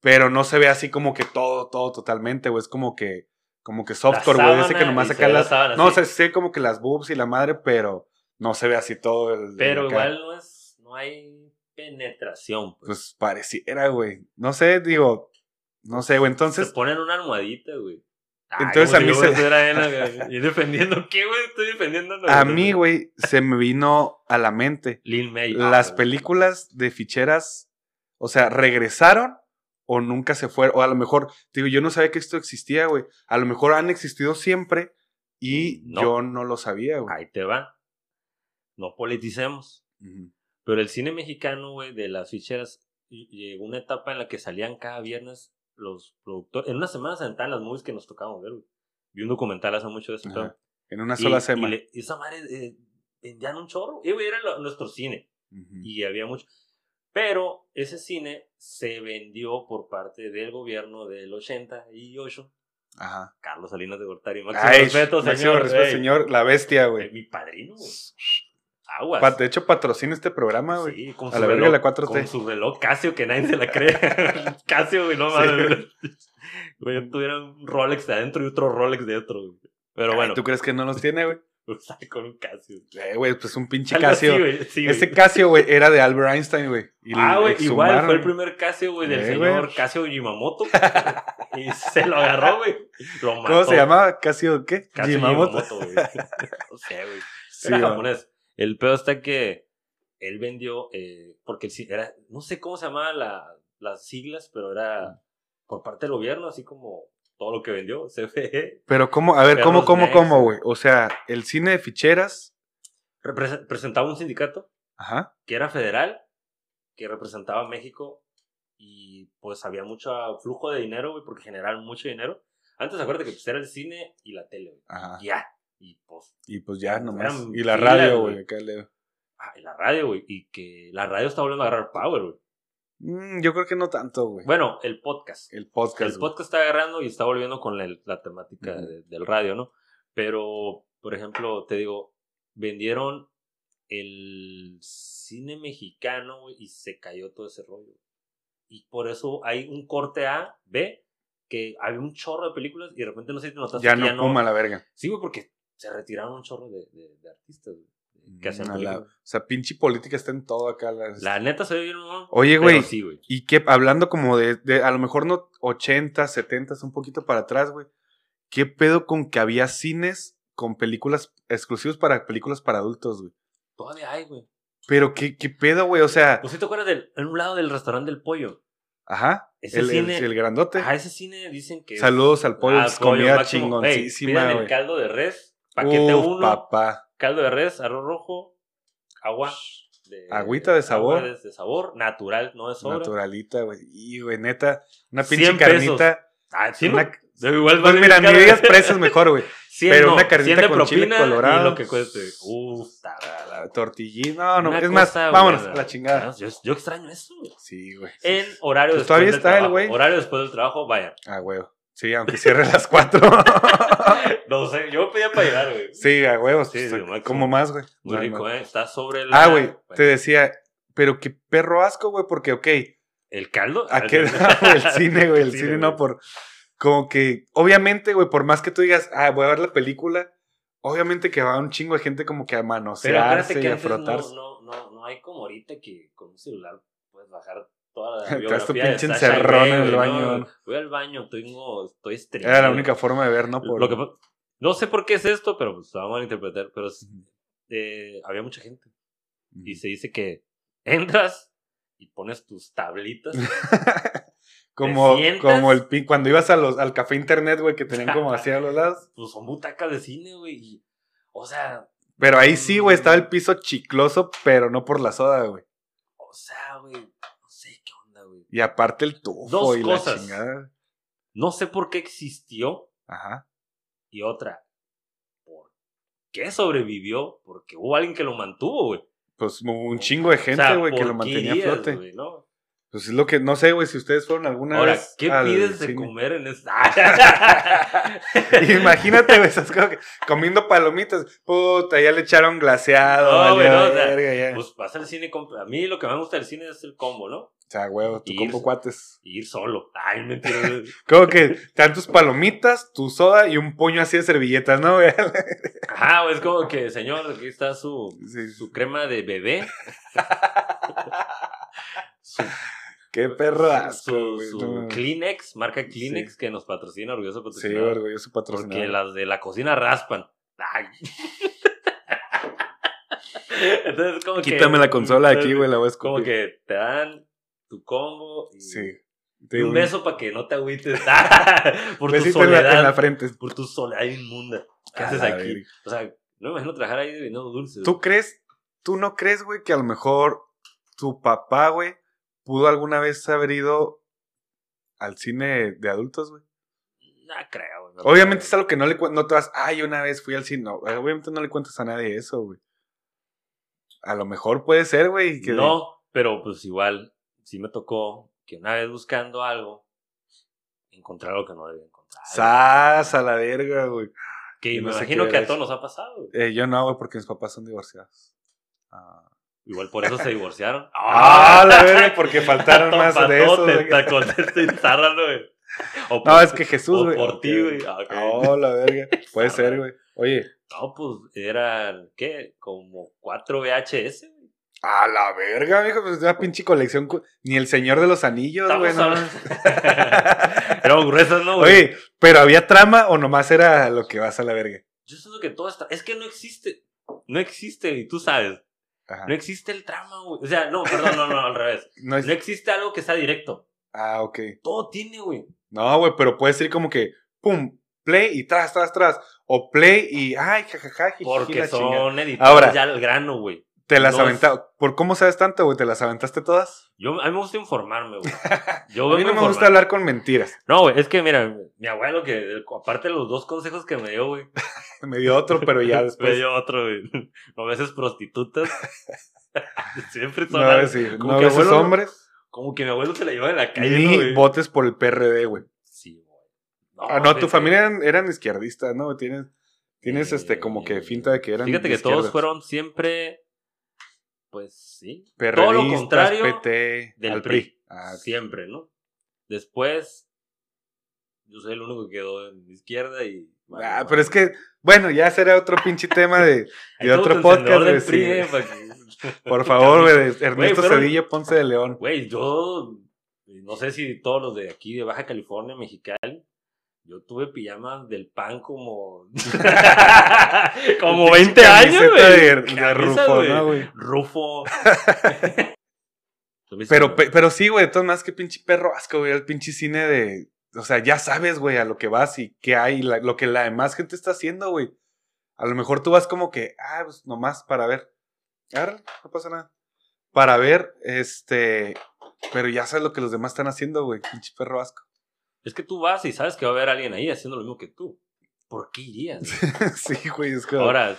Pero no se ve así como que todo, todo totalmente, güey, es como que, como que softcore, güey, ese que nomás se acá la las, sábana, no, sí. se sé como que las boobs y la madre, pero no se ve así todo el... Pero igual no es, no hay penetración. Pues. Pues pareciera, güey, no sé, digo, no sé, güey, se entonces... ponen una almohadita, güey. Entonces a mí se- la- y defendiendo, ¿qué, güey? Estoy defendiendo. no, A mí, güey, se me vino a la mente Lin May. las Ah, películas de ficheras, o sea, regresaron o nunca se fueron, o a lo mejor, digo, yo no sabía que esto existía, güey. A lo mejor han existido siempre y No. yo no lo sabía, güey. Ahí te va. No politicemos. Pero el cine mexicano, güey, de las ficheras, llegó una etapa en la que salían cada viernes los productores. En una semana se las movies que nos tocábamos ver, güey. Vi un documental hace mucho de eso. En una sola y semana. le- Y, esa madre eh, vendían un chorro. Y, güey, era lo- nuestro cine. Y había mucho. Pero ese cine se vendió por parte del gobierno del 88. Ajá. Carlos Salinas de Gortari. Máximo Ay, respeto, máximo señor. respeto, ey. señor, la bestia, güey. Mi padrino, güey. Aguas. De hecho, patrocina este programa, güey. Sí, con A su la verga reloj, la 4T. Con su reloj Casio que nadie se la cree. Casio, güey, no mames. Güey, tuviera un Rolex de adentro y otro Rolex de otro. güey. Pero bueno, ¿Tú crees que no los tiene, güey? sale con un Casio. Eh, güey, pues un pinche Algo así, Casio. sí. Ese Casio, güey, era de Albert Einstein, güey. Ah, güey, igual fue el primer Casio, güey, del Eh, señor. Casio Yimamoto. y se lo agarró, güey. Lo mató. ¿Cómo se llamaba? ¿Casio qué? Casio Yimamoto. Güey. no sé, güey. Sí, Era japonés. El pedo está que él vendió, eh, porque era, no sé cómo se llamaban la- las siglas, pero era por parte del gobierno, así como todo lo que vendió, CFE. Pero cómo, a ver, ¿cómo, cómo, cómo, güey? O sea, el cine de ficheras, Represe- presentaba un sindicato ajá, que era federal, que representaba a México y pues había mucho flujo de dinero, güey, porque generaban mucho dinero. Antes acuérdate que pues, era el cine y la tele, güey. ajá. Ya. Y pues, Y pues ya nomás. Eran Y la radio, güey. acá ah, y la radio, güey. Y que la radio está volviendo a agarrar power, güey. Mm, yo creo que no tanto, güey. Bueno, el podcast. el podcast. el güey. podcast está agarrando y está volviendo con la temática de- del radio, ¿no? Pero, por ejemplo, te digo, vendieron el cine mexicano y se cayó todo ese rollo. Y por eso hay un corte A, B, que había un chorro de películas y de repente no sé si te notaste Ya no puma la verga. Sí, güey, porque se retiraron un chorro de, de- de artistas güey, que Mm, a la-. O sea, pinche política está en todo acá. la- La neta se ve bien, ¿no? Oye, güey. Sí. Y que hablando como de, de, a lo mejor no 80, 70, un poquito para atrás, güey. ¿Qué pedo con que había cines con películas exclusivos para películas para adultos, güey? Todavía hay, güey. Pero qué, qué pedo, güey. O sea, ¿Pues sí te acuerdas del, en un lado del restaurante del pollo? ajá. Ese El, el- cine- el grandote. Ah, ese cine dicen que. Saludos al pollo, Ah, es comida chingoncísima, pidan el caldo de res, paquete Uf, 1, papá. Caldo de res, arroz rojo, agua. De, Agüita de sabor. agua de, sabor, natural, no de sobra. Naturalita, güey. Y, güey, neta, una pinche 100 pesos. carnita. Ah, sí, Una- ¿no? Igual Pues mira, ni digas precios mejor, güey. 100 pero no, una carnita 100 de con chile colorado. Y lo que cueste. Uf, ta- La tortillín. No, no, es más, vámonos la chingada. Yo, yo extraño eso. güey. Sí, güey. En horario Pues después todavía del está el trabajo. güey. Horario después del trabajo, vayan. Ah, güey. Sí, aunque cierre a las cuatro. No sé, yo pedía para llegar, güey. sí, a huevos. Sí, como más, güey. Muy No, rico, no. ¿eh? Está sobre la... Ah, güey, Bueno, te decía, pero qué perro asco, güey, porque, ok, ¿El caldo? ¿A qué? El cine, güey. El cine, no, por. Como que, obviamente, güey, por más que tú digas, ah, voy a ver la película, obviamente que va un chingo de gente como que a Pero manosearse acuérdate que y a frotarse. no, no, no, no hay como ahorita que con un celular puedes bajar toda la biografía de pinche Sasha encerrón en el baño. ¿no? Voy al baño, tengo, estoy estreñido. Era la única forma de ver, ¿no? Por... Lo que pa- no sé por qué es esto, pero pues, vamos a interpretar. Pero eh, había mucha gente. Y se dice que entras y pones tus tablitas. como, como el pin- cuando ibas a los, al café internet, güey, que tenían como así a los lados. pues son butacas de cine, güey. O sea, Pero ahí sí, güey, estaba el piso chicloso, pero no por la soda, güey. o sea, güey. No sé qué onda, güey. Y aparte el tufo Dos y cosas. la chingada. No sé por qué existió. Ajá. Y otra, ¿por qué sobrevivió? Porque hubo alguien que lo mantuvo, güey. Pues un chingo de O gente, sea, güey, que ¿por lo mantenía a flote. no? Pues es lo que, no sé, güey, si ustedes fueron alguna Ahora, vez. ¿qué al pides de cine. comer en esta? Imagínate, güey, que comiendo palomitas. Puta, ya le echaron glaseado. No, güey, no, o sea, pues vas al cine. A mí lo que me gusta del cine es el combo, ¿no? O sea, huevo, tu ir- combo cuates. Ir solo. Ay, mentira. güey. Como que te dan tus palomitas, tu soda y un puño así de servilletas, ¿no, güey? Ajá, güey, es como que, señor, aquí está su, Sí. su crema de bebé. su Qué perro su, asco, güey. su no. Kleenex, marca Kleenex, Sí. que nos patrocina, orgulloso Sí, patrocinador. orgulloso porque patrocinador. las de la cocina raspan. Ay. Entonces, como que. Quítame la consola aquí, güey, la voy a Como que te dan tu combo y, Sí. y un beso para que no te agüites por tu Besito en la, soledad. en la frente. Por tu soledad inmunda. ¿Qué haces aquí? O sea, no me imagino trabajar ahí vendiendo dulces. ¿Tú crees, tú no crees, güey, que a lo mejor tu papá, güey, pudo alguna vez haber ido al cine de adultos, güey? No creo. no Obviamente es algo que no le no te vas, ay, una vez fui al cine. No, obviamente no le cuentas a nadie eso, güey. A lo mejor puede ser, güey. No, pero pues igual, sí me tocó que una vez buscando algo, encontrar lo que no debía encontrar. Sas a la verga, güey. que yo me no imagino que a todos nos ha pasado. Eh, yo no, güey, porque mis papás son divorciados. Ah, Igual por eso se divorciaron. Ah, la verga, porque faltaron más de eso. Güey. O No, por- es que Jesús, o güey. por ti, güey. Ah, ok. Oh, la verga. Puede ser, güey. Oye, No, pues eran, ¿qué? Como cuatro VHS. A la verga, mijo, pues una pinche colección. Ni el Señor de los Anillos, güey. No. Eran gruesas, ¿no, güey? Oye, pero había trama o nomás era lo que vas a la verga. Yo siento que todo está. Es que no existe. No existe, y tú sabes. Ajá. No existe el trama, güey. O sea, no, perdón, no, no, al revés. No es- No existe algo que sea directo. Ah, ok. Todo tiene, güey. No, güey, pero puede ser como que, pum, play y tras, tras, tras. O play y, ay, jajaja, Porque son editados Ahora. ya al grano, güey. Te las no es-. ¿Por cómo sabes tanto, güey? ¿Te las aventaste todas? Yo, a mí me gusta informarme, güey. Yo A mí no me gusta hablar con mentiras. No, güey, es que mira, mi abuelo, que aparte de los dos consejos que me dio, güey, Me dio otro, pero ya me después. dio otro, güey. A veces prostitutas. Siempre son No, sí, como no que abuelo- hombres, Como que mi abuelo se la llevaba en la calle, ¿no, ni güey? votes por el PRD, güey. Sí, güey. Ah, no, tu familia eran, eran izquierdistas, ¿no? Tienes, tienes Eh, este, como que finta de que eran Fíjate de que todos fueron siempre, pues sí, todo lo contrario PT, del al PRI. PRI. Ah, siempre, ¿no? Después, yo soy el único que quedó en izquierda y... vale, Ah, vale. pero es que, bueno, ya será otro pinche tema de, otro podcast, del PRI, eh, Por favor, Ernesto Cedillo Ponce de León. Güey, yo no sé si todos los de aquí de Baja California, Mexicali, yo tuve pijamas del pan como como Pinche 20 años, güey. de- Rufo, güey. ¿no, güey? Rufo. Pero, pe- pero sí, güey, todas maneras, que pinche perro asco, güey, el pinche cine de. O sea, ya sabes, güey, a lo que vas y qué hay, la- lo que la demás gente está haciendo, güey. A lo mejor tú vas como que, ah, pues nomás para ver. Ahora, no pasa nada. Para ver, este. Pero ya sabes lo que los demás están haciendo, güey, pinche perro asco. Es que tú vas y sabes que va a haber alguien ahí haciendo lo mismo que tú. ¿Por qué irías? sí, güey, es que. Ahora,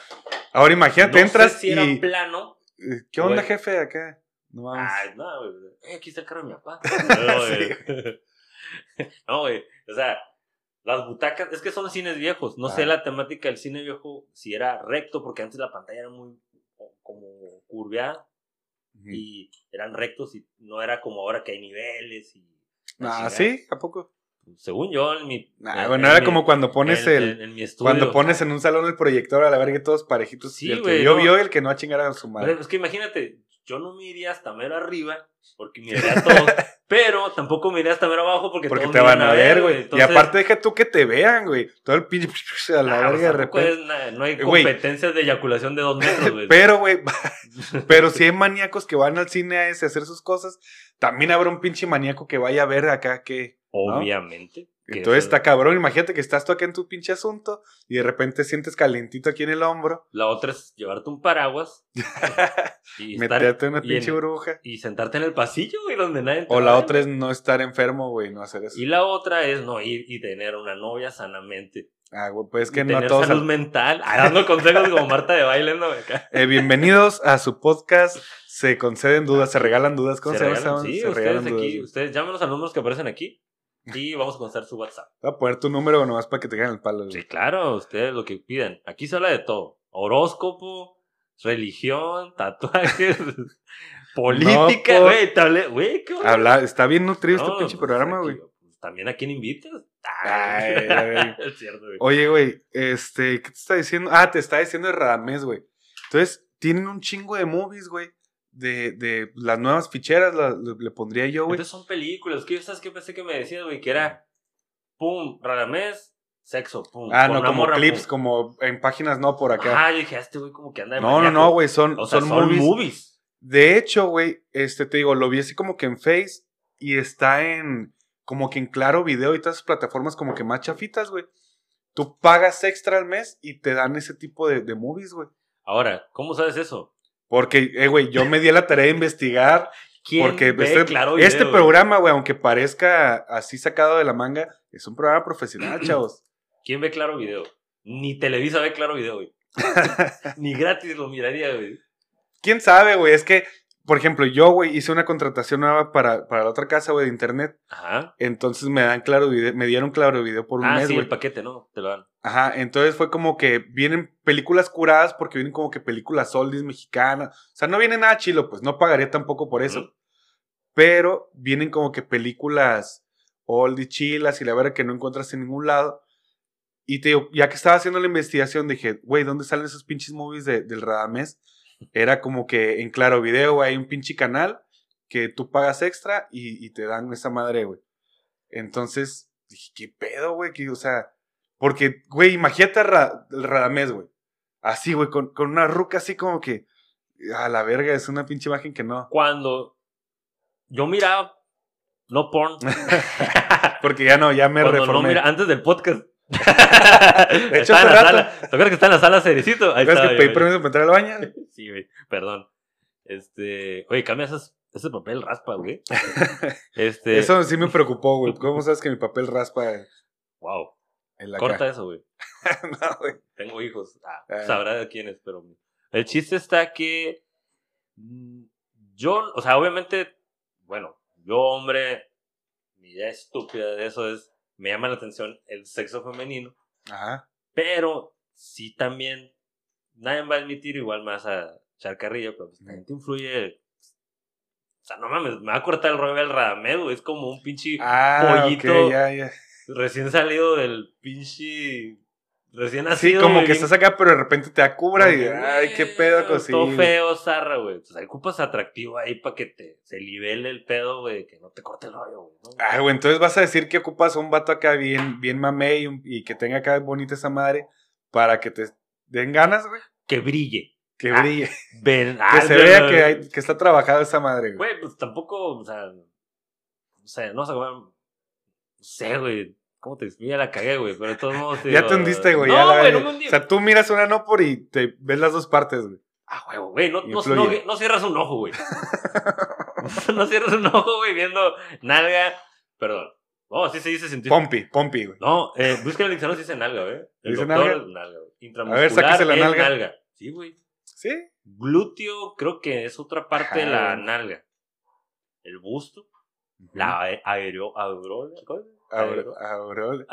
Ahora, imagínate, no entras sé si era y. plano. eh, ¿Qué onda, güey. jefe? Acá. No vamos. Ay, no, güey. Eh, aquí está el carro de mi papá. No, güey. No, güey. O sea, las butacas, es que son cines viejos. No sé la temática del cine viejo si era recto, porque antes la pantalla era muy como curveada. y eran rectos y no era como ahora que hay niveles y... Ah. ¿sí? ¿A poco? Según yo, en mi... Ah, en- bueno, en era mi- como cuando pones en- el... en- en mi estudio. Cuando pones en un salón el proyector a la verga y todos parejitos. Sí, y el güey, que vio, no. vio el que no a chingar a su Pero madre. es que imagínate, yo no me iría hasta mero arriba porque miraría a todos, pero tampoco me iría hasta mero abajo porque, Porque todos te me van iban a ver, güey. Y aparte deja tú que te vean, güey. Todo el pinche a la ah, verga de tampoco repente. es no hay competencias de eyaculación de dos metros, güey. Pero, güey, pero si hay maníacos que van al cine a ese a hacer sus cosas, también habrá un pinche maníaco que vaya a ver acá que... Obviamente. Entonces está cabrón. Imagínate que estás tú acá en tu pinche asunto y de repente sientes calientito aquí en el hombro. La otra es llevarte un paraguas y, Meterte una y pinche en- burbuja. y sentarte en el pasillo, güey, donde nadie te O la otra es no estar enfermo, güey, no hacer eso. Y la otra es no ir y tener una novia sanamente. Ah, güey, pues es Y que no tener todos... salud mental. Ah, dando consejos como Marta de baile, ¿no? Acá. Eh, bienvenidos a su podcast. Se conceden dudas, se regalan dudas. ¿Cómo se, llama? regalan- Se sí, se ustedes regalan dudas, aquí, güey. ustedes llámenos a los números que aparecen aquí y vamos a contestar su WhatsApp. Voy a poner tu número nomás para que te caigan el palo. güey. Sí, claro, ustedes lo que pidan. Aquí se habla de todo. Horóscopo, religión, tatuajes, política, güey, qué. Habla, está bien nutrido No, este pinche pues, programa, güey. pues, También a quién invitas. Ay, ay. es cierto, güey. Oye, güey, este, ¿qué te está diciendo? Ah, te está diciendo de Radamés, güey. Entonces, tienen un chingo de movies, güey. De, de las nuevas ficheras, la- le, le pondría yo, güey. Entonces son películas. ¿Qué, ¿Sabes qué pensé que me decías, güey? Que era, pum, Radamés, sexo, pum. Ah, no, como morra, clips, pum. como en páginas no por acá. Ah, yo dije, este güey como que anda de no, no, no, güey, son, O sea, son, son, movies. movies. De hecho, güey, este, te digo, lo vi así como que en Face y está en, como que en Claro Video y todas esas plataformas como que más chafitas, güey. Tú pagas extra al mes y te dan ese tipo de, de movies, güey. Ahora, ¿cómo sabes eso? Porque, eh, güey, yo me di a la tarea de investigar ¿Quién Porque ve este, Claro este Video, güey? programa, güey, aunque parezca así sacado de la manga, es un programa profesional, chavos. ¿Quién ve Claro Video? Ni Televisa ve Claro Video, güey. Ni gratis lo miraría, güey. ¿Quién sabe, güey? Es que, por ejemplo, yo, güey, hice una contratación nueva para, para la otra casa, güey, de internet. Ajá. Entonces me dan claro video, me dieron claro video por un Ah, mes, sí, el paquete, ¿no? Te lo dan. Ajá, entonces fue como que vienen películas curadas porque vienen como que películas oldies mexicanas. O sea, no viene nada chilo, pues no pagaría tampoco por eso. Pero vienen como que películas oldies chilas y la verdad que no encuentras en ningún lado. Y te digo, ya que estaba haciendo la investigación, dije, güey, ¿dónde salen esos pinches movies de- del Radamés? Era como que en Claro Video, güey, hay un pinche canal que tú pagas extra y, y te dan esa madre, güey. Entonces, dije, ¿qué pedo, güey? Que, O sea, porque, güey, imagínate Ra- el Radamés, güey. Así, güey, con, con una ruca así como que, a la verga, es una pinche imagen que no. Cuando yo miraba, no porn. Porque ya no, ya me Cuando no reformé. mira, antes del podcast. De hecho, hace en la rato. sala. ¿Te acuerdas que está en la sala Cerecito? Ahí ¿Ves estaba que pedí permiso para entrar al baño? Sí, güey. Perdón. Este. Oye, cambia esas, ese papel raspa, güey. Este. Eso sí me preocupó, güey. ¿Cómo sabes que mi papel raspa Wow. en la Corta cara? eso, güey. no, güey. Tengo hijos. Ah, Ah. sabrá de quién es, pero. El chiste está que. mm, Yo, o sea, obviamente, bueno, yo, hombre, mi idea estúpida de eso es. Me llama la atención el sexo femenino, Ajá. pero sí también. Nadie va a admitir igual más a echar carrilla, pero pues también te influye. O sea, no mames, me va a cortar el rollo del Radamés, güey. Es como un pinche Ah, Pollito. ok, ya, ya. recién salido del pinche. Recién Sí, como que bien estás acá, pero de repente te da cubra y, ay, qué pedo sí, Todo feo, zarra, güey. Pues ahí ocupas atractivo ahí para que te se libele el pedo, güey, que no te corte el rollo, güey. ¿no? Ay, güey, entonces vas a decir que ocupas a un vato acá bien, bien mamey y, que tenga acá bonita esa madre para que te den ganas, güey. Que brille. Que Ah, brille. Ven, que se vea que, hay- que está trabajada esa madre, güey. Güey, pues tampoco, o sea. No sé, no sé, güey. No sé, güey. ¿Cómo te? Ya la cagué, güey. Pero de todos modos. Ya te hundiste, güey. No, ya güey, no me hundí. O sea, tú miras una no por y te ves las dos partes, güey. Ah, güey, güey. No, no, no, no cierras un ojo, güey. no cierras un ojo, güey, viendo nalga. Perdón. Oh, así se dice científico. Pompi, pompi, güey. No, eh, busca en el diccionario si dice nalga, güey. El ¿Dice doctor, nalga? nalga, güey. A Intramuscular ver, sáquese la nalga. Sí, güey. ¿Sí? Glúteo creo que es otra parte de la nalga. El busto, la ae- aereo, Aero- aureola.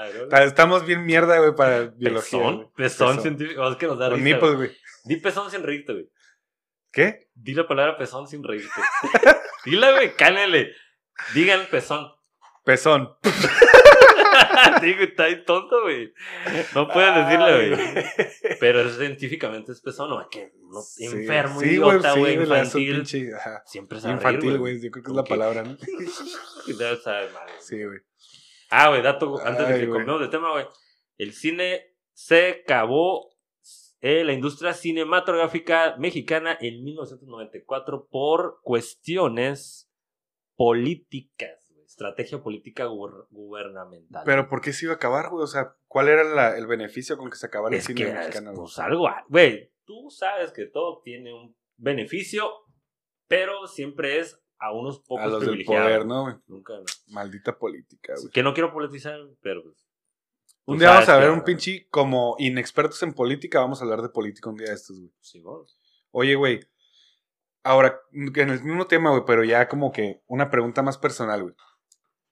Estamos bien mierda, güey, para biología. Pezón, pezón científico, es que nos da risa. nipos, güey. Di pezón sin reírte, güey. ¿Qué? Di la palabra pezón sin reírte. Dile, güey, cálele. Digan pezón. Pezón. Digo, está ahí tonto, güey. No puedes decirle, güey. Pero es- científicamente es pezón, ¿no? Que no, Sí, enfermo, sí, idiota, sí, güey, eso infantil. pinche. Siempre a Infantil, güey. Yo creo que es la palabra, ¿no? Sí, güey. Ah, güey, dato antes de que cambiemos de tema, güey. El cine se acabó eh, la industria cinematográfica mexicana en 1994 por cuestiones políticas, güey. Estrategia política guber- gubernamental. Pero ¿por qué se iba a acabar, güey? O sea, ¿cuál era la- el beneficio con que se acabara el es cine que, mexicano? güey? pues algo, güey, tú sabes que todo tiene un beneficio, pero siempre es a unos pocos A los del poder, ¿no? Nunca, no. Maldita política, güey. Que no quiero politizar, pero pues. Un tú día vamos a ver que- un pinche, como inexpertos en política, vamos a hablar de política un día de estos, güey. Sí, bueno. Oye, güey. Ahora, en el mismo tema, güey, pero ya como que una pregunta más personal, güey.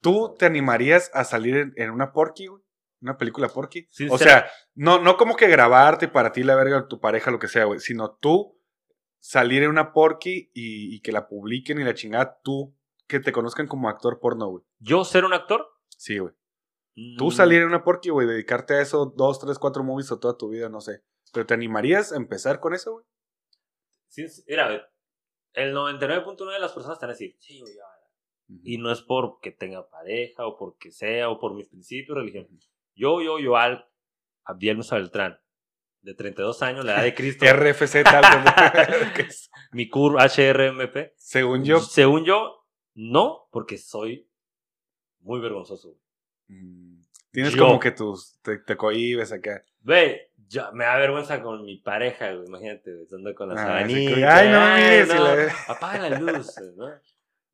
¿Tú te animarías a salir en, en una porky, güey? ¿Una película porky? O sea, no, no como que grabarte para ti la verga, tu pareja, lo que sea, güey, sino tú salir en una porky y, y que la publiquen y la chingada, tú que te conozcan como actor porno, güey. ¿Yo ser un actor? Sí, güey. Tú Mm, salir en una porky, güey, dedicarte a eso dos, tres, cuatro movies o toda tu vida, no sé. ¿Pero te animarías a empezar con eso, güey? Sí, mira, el 99.9 de las personas están así, sí, güey, ya. Y no es porque tenga pareja o porque sea o por mis principios religiosos. Yo, yo, yo, al Abdiel Mesa Beltrán, de 32 años, la edad de Cristo, güey. Que es- mi CUR HRMP. Según yo. Según yo, no, porque soy muy vergonzoso. mm, Tienes Yo. como que tus. Te, te cohibes acá. Ve, ya, me da vergüenza con mi pareja, güey. Imagínate, estando con la Ah, sabanita. que- ay, no mires, y la- Apaga la luz, ¿no?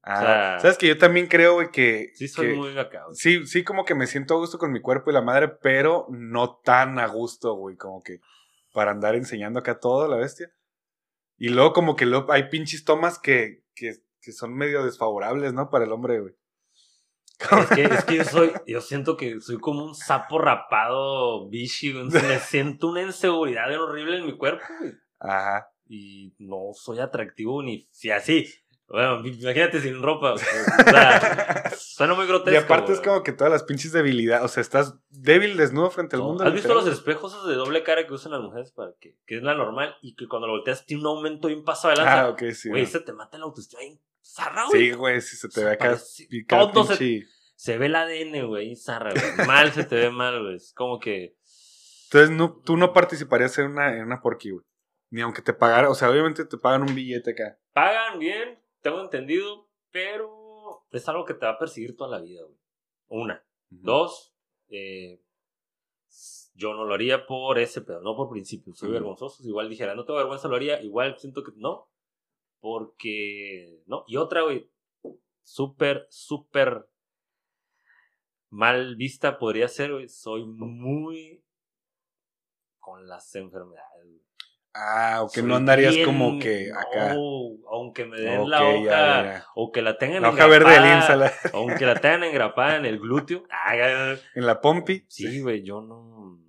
Ah, sea- Sabes que yo también creo, güey, que. Sí, soy que- muy acá, güey. Sí, sí, como que me siento a gusto con mi cuerpo y la madre, pero no tan a gusto, güey, como que para andar enseñando acá todo, la bestia. Y luego como que luego hay pinches tomas que, que, que son medio desfavorables, ¿no? Para el hombre, güey. Es que, es que yo soy, yo siento que soy como un sapo rapado, bichi. Me siento una inseguridad horrible en mi cuerpo, güey. Ajá. Y no soy atractivo ni si así. Bueno, imagínate sin ropa. O sea, suena muy grotesco. Y aparte es como que todas las pinches debilidades, o sea, estás débil desnudo frente al No, mundo. ¿Has visto los espejos esos de doble cara que usan las mujeres para que, que es la normal y que cuando lo volteas tiene un aumento y un paso adelante? Ah, ok, sí. Güey, ¿no? se te mata la autoestima bien zarra, güey. Sí, güey, si se te Se ve acá todo se- ve el ADN, güey, zarra, güey. Mal se te ve mal, güey. Es como que. Entonces, no, tú no participarías en una, en una porky, güey. Ni aunque te pagara, o sea, obviamente te pagan un billete acá. Pagan bien, tengo entendido, pero es algo que te va a perseguir toda la vida, güey. Una. Dos, eh, yo no lo haría por ese pedo, no por principio. Soy vergonzoso. Igual dijera, no tengo vergüenza, lo haría. Igual siento que no. Porque, no. Y otra, güey, súper, súper mal vista podría ser, güey. Soy muy con las enfermedades. Ah, o que Soy no andarías bien- como que acá. No, aunque me den la hoja, ya, ya. o que la tengan La hoja verde del la- aunque la tengan engrapada en el glúteo. En la pompi. Sí, güey, yo no.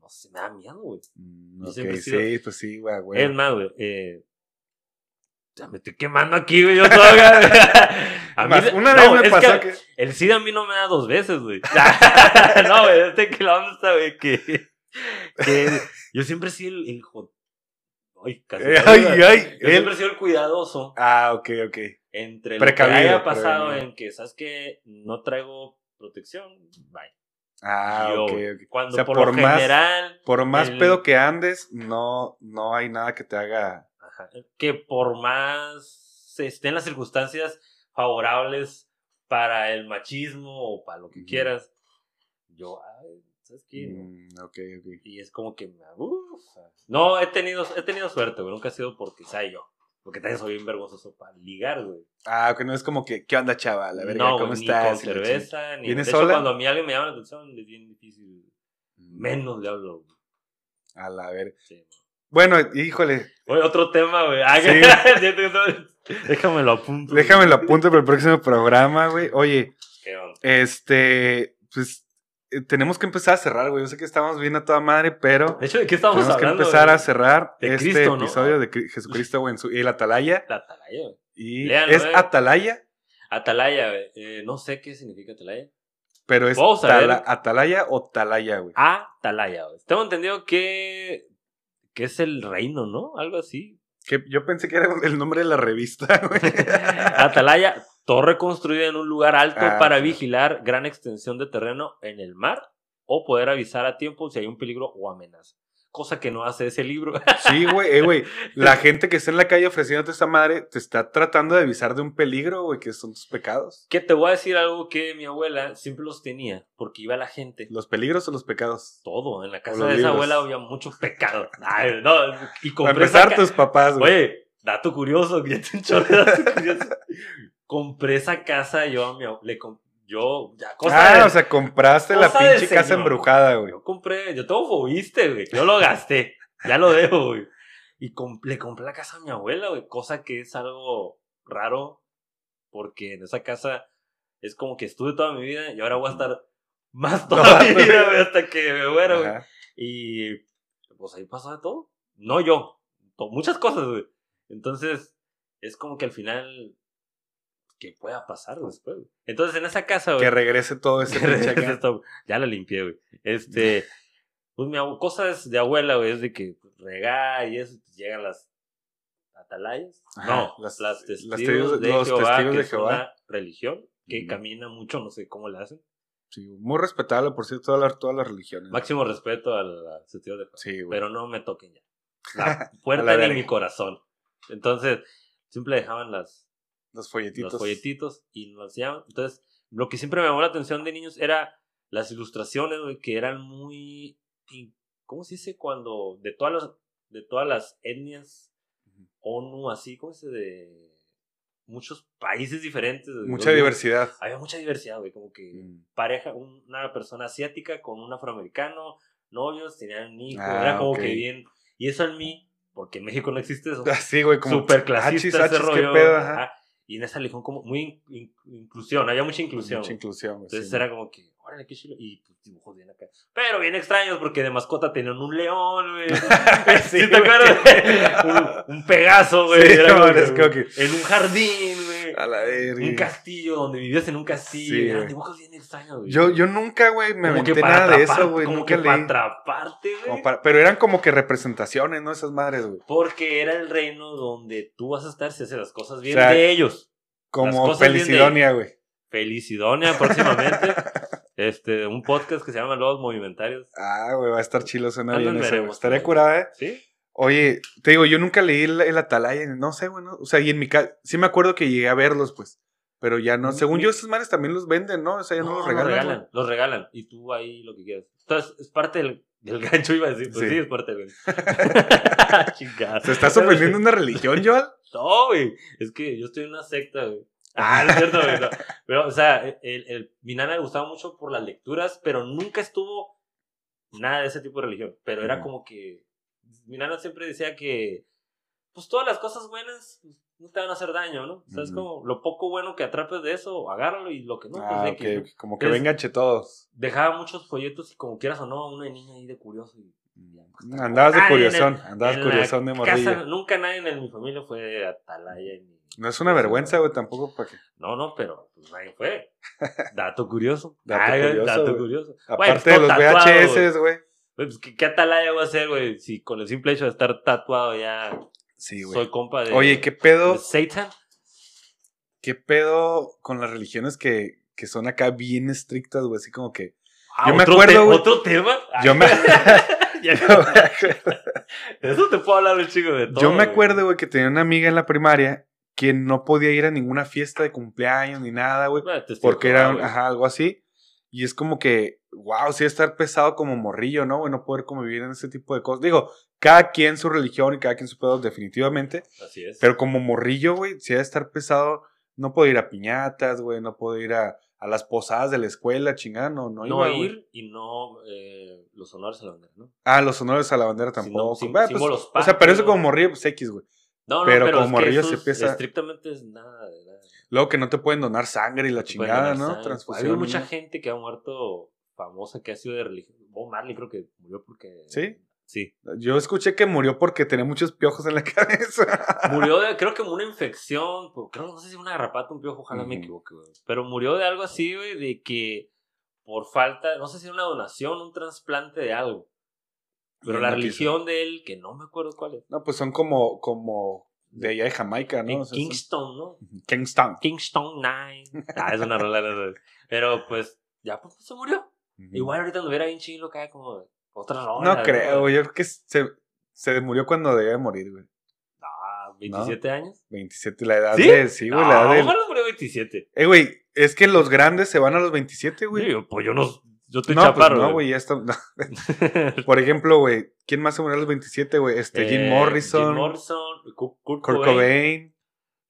No sé, me da miedo, güey. Mm, he sido- sí, pues sí, güey, güey. Es más, güey. Eh, ya me estoy quemando aquí, güey. Yo todavía. a mí, Más, una no, vez me pasó que que... El SIDA a mí no me da dos veces, güey. no, güey, este que la onda güey, que, que yo siempre sido el, el jo- Ay, casi. Eh, ay, ay, yo él- siempre he sido el cuidadoso Ah, ok, ok. entre lo que Precavido, haya pasado en que, ¿sabes qué? No traigo protección. Bye. Ah, Yo, ok, ok. Cuando O sea, por, por lo más- general. Por más el- pedo que andes, no, no hay nada que te haga... Ajá, que por más estén las circunstancias favorables para el machismo o para lo que quieras, yo, ay, ¿sabes qué? Mm, ok, ok. Y es como que, me- no, he tenido, he tenido suerte, güey, nunca ha sido porque sea yo, porque también soy bien vergonzoso para ligar, güey. Ah, ok, no es como que, ¿qué onda, chava? La verga, no, ¿cómo güey, ni estás? con cerveza, ni... De ¿Vienes hecho, sola? cuando a mí alguien me llama la atención, es bien difícil, chingada. menos le hablo, güey. A la verga. Sí. Bueno, híjole, Oye, otro tema, güey. Ah, Sí. Déjame lo apunto. déjame lo apunto para el próximo programa, güey. Oye, ¿Qué onda? este, pues, tenemos que empezar a cerrar, güey. Yo sé que estamos bien a toda madre, pero De hecho, ¿de qué estamos tenemos que hablando? empezar güey? a cerrar De este Cristo, ¿no? episodio de Cri- Jesucristo, güey, en su, el Atalaya. La atalaya, güey. Y Léanlo, es eh. Atalaya, Atalaya, güey. Eh, no sé qué significa atalaya. pero es tala- Atalaya o Talaya, güey. Atalaya, güey. Tengo entendido que, que es el reino, ¿no? Algo así. Que yo pensé que era el nombre de la revista, güey. Atalaya, torre construida en un lugar alto Ah, para sí. vigilar gran extensión de terreno en el mar o poder avisar a tiempo si hay un peligro o amenaza. Cosa que no hace ese libro. Sí, güey, eh, güey. La gente que está en la calle ofreciéndote esta madre te está tratando de avisar de un peligro, güey, que son tus pecados. que te voy a decir algo que mi abuela siempre los tenía, porque iba la gente. ¿Los peligros o los pecados? Todo, en la casa de esa libros. abuela había mucho pecado. Ay, no, y compré esa empezar, ca- tus papás, güey. Oye, dato curioso, que ya te enchoré dato curioso. Compré esa casa yo a mi le yo ya cosa Ah, de- o sea, compraste la pinche casa embrujada, güey. yo compré, yo todo fuiste, güey. Yo lo gasté. Ya lo dejo, güey. Y le compré la casa a mi abuela, güey, cosa que es algo raro porque en esa casa es como que estuve toda mi vida y ahora voy a estar más toda mi vida, güey, hasta que me muera, güey. Y pues ahí pasó de todo. No yo, muchas cosas, güey. Entonces, es como que al final, que pueda pasar después, güey. Entonces, en esa casa, güey. Que regrese todo ese regrese ya la limpié, güey. Este, pues mi cosas de abuela, güey, es de que pues, regar y eso, pues, llegan las atalayas. Ajá, no, las- las, las testigos, testigos- de los Jehová, testigos que de es Jehová. una religión que camina mucho, no sé cómo le hacen. Sí, muy respetable, por cierto, todas las, todas las religiones. Máximo respeto a los testigos de Jehová. Sí, güey. pero no me toquen ya. La puerta la de mi corazón. Entonces, siempre dejaban las, Los folletitos. los folletitos y nos llevaban. Entonces, lo que siempre me llamó la atención de niños era las ilustraciones, güey, que eran muy. ¿Cómo se dice cuando.? De todas las, de todas las etnias. ONU, así, ¿cómo se dice? De muchos países diferentes. Mucha diversidad. Había mucha diversidad, güey, como que Mm. pareja, un- una persona asiática con un afroamericano, novios, tenían un hijo, Ah, era como que bien. Y eso en mí, porque en México no existe eso, Así, güey, como. super achis, clasista ese qué pedo, ajá. ajá. Y en esa religión como muy in- in- inclusión, había mucha inclusión. Mucha inclusión. Entonces sí, era como que, órale, qué chido. Y pues dibujos bien acá. Pero bien extraños porque de mascota tenían un león, güey. Sí, ¿Sí te acuerdas? un, un pegaso, güey. Sí, Era como es como que- En un jardín, güey. A la verga. Un castillo, donde vivías en un castillo. Sí, Eran dibujos bien extraños, güey. Yo, yo nunca, güey, me Como aventé para nada de eso, güey. Como Nunca que para leí. atraparte, güey. Para- Pero eran como que representaciones, ¿no? Esas madres, güey. Porque era el reino donde tú vas a estar si haces las cosas bien O sea, de ellos. Como Felicidonia, güey. Felicidonia próximamente. este, un podcast que se llama Los Movimentarios. Ah, güey, va a estar chilo, suena bien veremos, Estaría güey. curada, ¿eh? ¿Sí? Oye, te digo, yo nunca leí el, el Atalaya, no sé, güey, ¿no? O sea, y en mi casa, sí me acuerdo que llegué a verlos, pues. Pero ya no, según yo, esas madres también los venden, ¿no? O sea, ya no, los regalan. güey. Los regalan. Y tú ahí lo que quieras. Entonces, es parte del, del gancho, iba a decir. Pues sí, Sí. es parte del gancho. ¿Se estás ofendiendo una religión, Joel? No, güey. Es que yo estoy en una secta, güey. Ah, no es cierto, güey. no. Pero, o sea, el, el- mi nana le gustaba mucho por las lecturas, pero nunca estuvo nada de ese tipo de religión. Pero era como que. Mi nana siempre decía que. Pues todas las cosas buenas pues, no te van a hacer daño, ¿no? O sea, es como lo poco bueno que atrapes de eso, agárralo y lo que no, pues ah, de ok, que. como que Es- venganche todos. Dejaba muchos folletos y como quieras o no, una niña ahí de curioso. Y, Andabas de Nadie en el- curiosón, andabas curiosón de morrillo. nunca nadie en mi familia fue atalaya. Ni, No es una vergüenza, güey, tampoco para que. No, no, pero pues nadie fue. Dato curioso. Dato Ay, curioso, dato Aparte pues, de los tatuado, VHS, güey. Pues, ¿qué, qué atalaya voy a hacer, güey? Si con el simple hecho de estar tatuado ya Sí, güey. soy compa de, Oye, ¿qué de pedo? Satan. ¿Qué pedo con las religiones que, que son acá bien estrictas, güey? Así como que. Ah, Yo me ¿otro acuerdo, te-. ¿Otro tema? Yo me, Eso te puedo hablar un chico de todo. yo me acuerdo, güey, que tenía una amiga en la primaria que no podía ir a ninguna fiesta de cumpleaños ni nada, güey. Bueno, testigo Porque era ajá, algo así. Y es como que, wow, sí, estar pesado como morrillo, ¿no? güey? no poder convivir en ese tipo de cosas. Digo, cada quien su religión y cada quien su pedo, definitivamente. Así es. Pero como morrillo, güey, sí ha de estar pesado. No puedo ir a piñatas, güey. No puedo ir a, a las posadas de la escuela, chingada. No, no, no iba, ir y no eh, los honores a la bandera, ¿no? Ah, los honores a la bandera Sí, no, tampoco. sim- Bueno, pues, o sea, pero eso como morrillo, pues X, güey. No, no, Pero pero, como es que morrillo se es- empieza- Estrictamente es nada de nada. Luego que no te pueden donar sangre y la chingada, ¿no? Transfusión. Hay mucha gente que ha muerto famosa que ha sido de religión. Bob Marley creo que murió porque. ¿Sí? Sí. Yo escuché que murió porque tenía muchos piojos en la cabeza. Murió de, creo que una infección, creo, no sé si una garrapata, un piojo, ojalá me equivoque, güey. Pero murió de algo así, güey, de que por falta, no sé si era una donación, un trasplante de algo. Pero la religión de él, que no me acuerdo cuál es. No, pues son como, como de allá de Jamaica, ¿no? En O sea, Kingston, ¿no? Kingston. Kingston Nine. Ah, es una rola. no. Pero pues, ya pues, se murió. Ujú. Igual ahorita anduviera bien chilo, cae como otra rola. No creo, güey. Yo creo que se, se murió cuando debía de morir, güey. Ah, 27 años. 27, la edad ¿Sí? de. Sí, güey, la edad no, de. ojalá murió 27. Eh, güey, es que los grandes se van a los 27, güey. Sí, pues yo no, yo estoy no, pues chaparro. no, güey, ya está. no. Por ejemplo, güey, ¿quién más se murió a los 27, güey? Este, Jim Eh, Morrison, Jim Morrison, Kurt, Kurt Cobain, Cobain.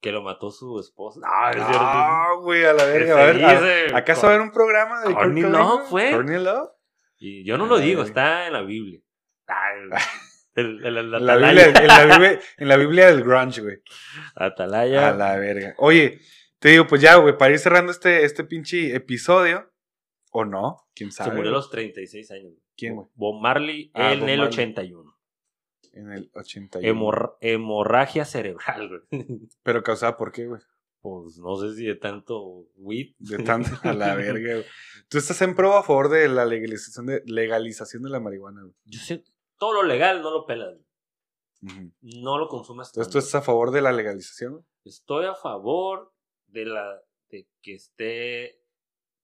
que lo mató su esposa. No, es cierto. Güey, a la verga. a ver, a- ¿acaso va a haber un programa de Courtney Kurt Love, fue. Courtney Love. Y yo no lo digo, está en la Biblia. El- el- el- la En la, atalaya. Biblia, en, la Biblia, en la Biblia del grunge, güey. Atalaya. A la verga. Oye, te digo, pues ya, güey, para ir cerrando este, este pinche episodio, o no, quién sabe. Se murió a los 36 años. ¿Quién, güey? Bob Marley Ah, en Bob el Marley. 81. En el 81. Hemorra- hemorragia cerebral, güey. Pero causada por qué, güey. Pues no sé si de tanto weed. De tanto a la verga, güey. Tú estás en pro o a favor de la legalización de, legalización de la marihuana, güey. Yo sé, todo lo legal no lo pelas. güey. No lo consumes Entonces, tanto. ¿tú estás a favor de la legalización? güey? Estoy a favor de la de que esté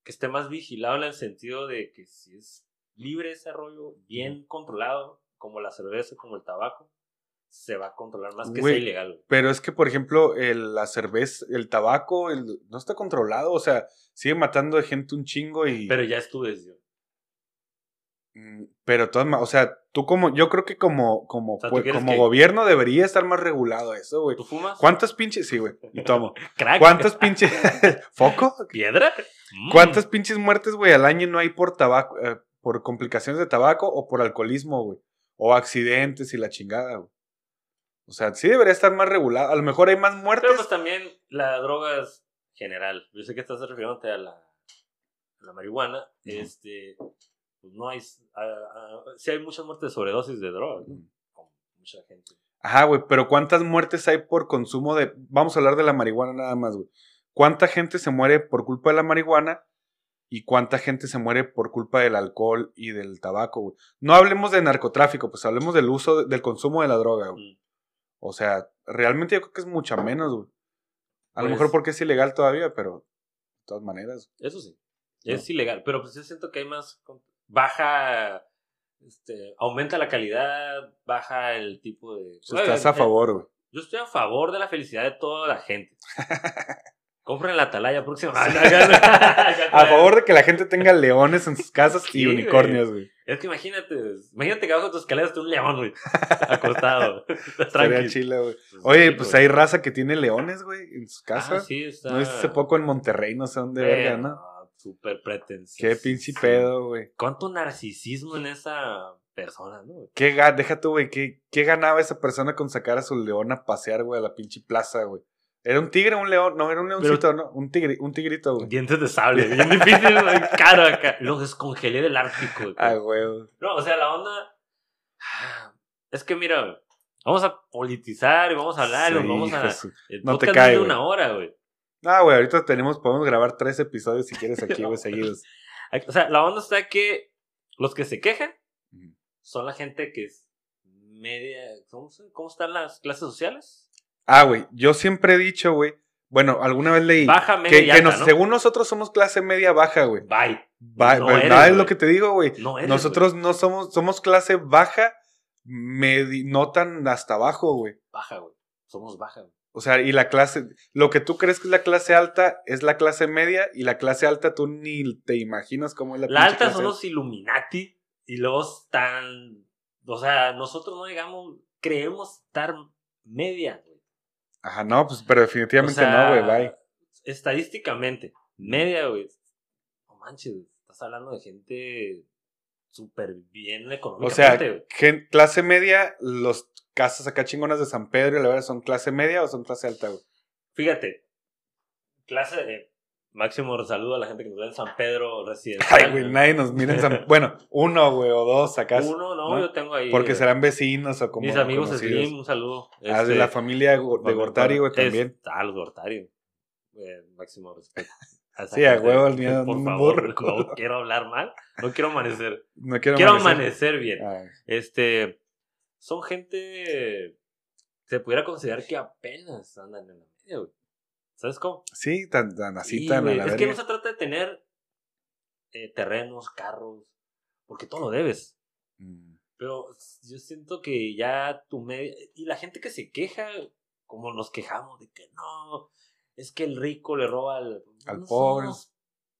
que esté más vigilado en el sentido de que si es libre ese rollo, bien controlado, como la cerveza, como el tabaco, se va a controlar más que Güey, sea ilegal. Pero es que, por ejemplo, el- la cerveza, el tabaco, el- no está controlado. O sea, sigue matando de gente un chingo y. Pero ya es tu decisión. Mm, Pero todas o sea, tú como, yo creo que como, como, O sea, ¿tú pues, como que- gobierno debería estar más regulado eso, güey. ¿Tú fumas? ¿Cuántos pinches? Sí, güey. Y tomo. Crack. ¿Cuántos pinches? ¿Foco? ¿Piedra? Mm. ¿Cuántas pinches muertes, güey, al año no hay por tabaco, eh, por complicaciones de tabaco o por alcoholismo, güey? O accidentes y la chingada, güey. O sea, sí debería estar más regulado. A lo mejor hay más muertes. Pero pues también la droga es general. Yo sé que estás refiriéndote a la, a la marihuana. Este, pues no hay. Si hay muchas muertes de sobredosis de droga, ¿no? Con mucha gente. Ajá, güey, pero ¿cuántas muertes hay por consumo de... Vamos a hablar de la marihuana nada más, güey. ¿Cuánta gente se muere por culpa de la marihuana y cuánta gente se muere por culpa del alcohol y del tabaco, güey? No hablemos de narcotráfico, pues hablemos del uso, de- del consumo de la droga, güey. Mm. O sea, realmente yo creo que es mucha menos, güey. A lo Pues- mejor porque es ilegal todavía, pero de todas maneras. Eso sí. Es ilegal. Pero pues yo siento que hay más. Baja. Este, aumenta la calidad, baja el tipo de. Sea, estás a eh, favor, güey. Yo estoy a favor de la felicidad de toda la gente. Compren la atalaya próxima. A favor de que la gente tenga leones en sus casas y Sí, unicornios, güey. Es que imagínate, imagínate que abajo de tus escaleras está un león, güey. Acostado. Tranquilo. chile, güey. Pues, Oye, pues hay raza que tiene leones, güey, en sus Ah, casas. sí, está. No es hace poco en Monterrey, no sé dónde, verga, ¿no? Súper pretencioso. Qué pinche pedo, güey. Cuánto narcisismo en esa persona, ¿no? ¿Qué Deja tú, güey. ¿qué, ¿Qué ganaba esa persona con sacar a su león a pasear, güey, a la pinche plaza, güey? ¿Era un tigre o un león? No, era un leoncito, ¿no? Un, tigre, un tigrito, güey. Dientes de sable, bien difícil, güey, caro acá. Los descongelé del Ártico. güey. Ah, güey. No, o sea, la onda. Es que mira, vamos a politizar y vamos a hablar, y Sí, vamos a. El No te cae, de una hora, güey. Ah, güey, ahorita tenemos, podemos grabar tres episodios si quieres aquí, güey, seguidos. O sea, la onda está que los que se quejan son la gente que es media. ¿Cómo, cómo están las clases sociales? Ah, güey, yo siempre he dicho, güey, bueno, alguna vez leí Baja, media que, y que alta, nos- ¿no? según nosotros somos clase media baja, güey. Bye. Va- No ¿Verdad eres, es lo que te digo, güey? No eres, Nosotros no somos, somos clase baja, medi- no tan hasta abajo, güey. Baja, güey. Somos baja, güey. O sea, y la clase, lo que tú crees que es la clase alta es la clase media y la clase alta tú ni te imaginas cómo es la La alta clase son los Illuminati y luego están. O sea, nosotros no digamos, creemos estar media, güey. Ajá, no, pues, pero definitivamente O sea, no, güey, bye. Estadísticamente, media, güey. No manches, estás hablando de gente súper bien O económicamente, sea, güey. gen- clase media, los casas acá chingonas de San Pedro y la verdad son clase media o son clase alta, güey. Fíjate, clase de Máximo saludo a la gente que nos ve en San Pedro Residencial. Ay, güey, nadie nos mira en San... Bueno, uno, güey, o dos acá. Uno, no, ¿no? yo tengo ahí. Porque eh, serán vecinos o como Mis amigos. Slim, un saludo. Ah, de Este, la familia de Gortari, güey, es- también. Ah, los Gortari. Eh, máximo respeto. Esa Sí, a huevo, el mío, Por favor, burro. no quiero hablar mal. No quiero amanecer. No quiero, quiero amanecer. amanecer bien. Ah, Este, son gente, se pudiera considerar que apenas andan en la media, güey. ¿Sabes cómo? sí, tan, tan así, Sí, tan a la Es que no se trata de tener eh, terrenos, carros, porque todo lo debes. Mm. Pero yo siento que ya tu media... Y la gente que se queja, como nos quejamos de que no, es que el rico le roba al, Al no pobre. somos-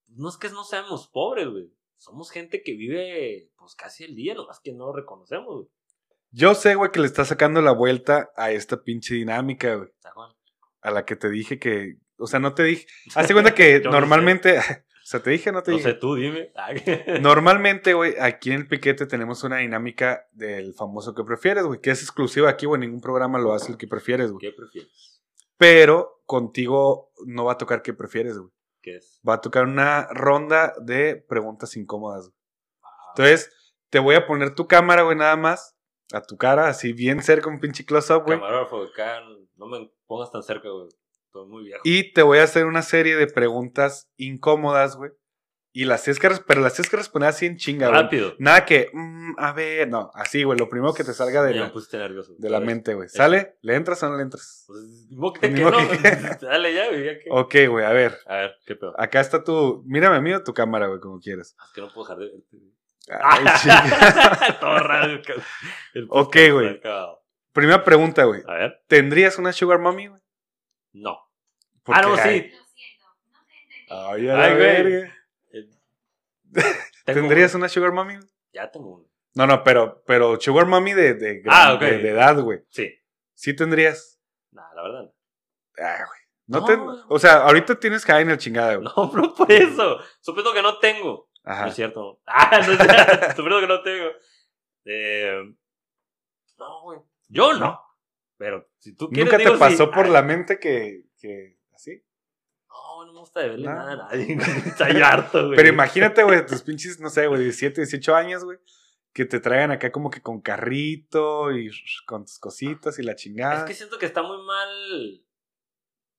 no es que no seamos pobres, güey. Somos gente que vive pues casi el día, nomás que no lo reconocemos, güey. Yo sé, güey, que le está sacando la vuelta a esta pinche dinámica, güey. A la que te dije que. O sea, no te dije. Hazte cuenta que Yo no sé. normalmente. O sea, te dije, no te No dije. sé, tú dime. Normalmente, güey, aquí en el piquete tenemos una dinámica del famoso que prefieres, güey, que es exclusiva aquí, güey, ningún programa lo hace el que prefieres, güey. ¿Qué prefieres? Pero contigo no va a tocar que prefieres, güey. ¿Qué es? Va a tocar una ronda de preguntas incómodas. güey. Ah, Entonces, te voy a poner tu cámara, güey, nada más, a tu cara, así bien cerca, un pinche close-up, güey. Camarógrafo, acá no me pongas tan cerca, güey. Estoy muy viejo. Y te voy a hacer una serie de preguntas incómodas, güey. Y las tienes que, pero las tienes que responder así en chinga, güey. Rápido. Nada que, mm, a ver, no, así, güey, lo primero que te salga de Ya la, nervioso. de la mente, güey. ¿Sale? ¿Le entras o no le entras? Pues, que no. que- Dale ya, güey. Ya que... Ok, güey, a ver. A ver, qué pedo. Acá está tu. Mírame a mí o tu cámara, güey, como quieras. Es que no puedo dejar de. Ay, chinga. Todo raro. el Ok, güey. Primera pregunta, güey. A ver. ¿Tendrías una Sugar Mommy, güey? No. Porque, ah, no, ay, sí. Lo siento, no te entendí. Ay, a la Ay, güey. verga. ¿Tendrías una Sugar Mommy? Ya tengo uno. No, no, pero, pero Sugar Mommy de, de, Ah, de, edad, güey. Sí. ¿Sí tendrías? Nah, la verdad. Ah, güey. No, No, te- o sea, ahorita tienes que en el chingada, güey. No, no por eso. Supuesto que no tengo. No Ajá. es cierto. Ah, no es cierto. Supuesto que no tengo. Eh, no, güey. Yo no. Pero si tú quieres. ¿Nunca te digo, sí. pasó por Ay, la mente que, que así? Gusta deberle No. nada a nadie. Estoy harto, güey. Pero imagínate, güey, tus pinches, no sé, güey, 17, 18 años, güey, que te traigan acá como que con carrito y con tus cositas y la Es chingada. que siento que está muy mal.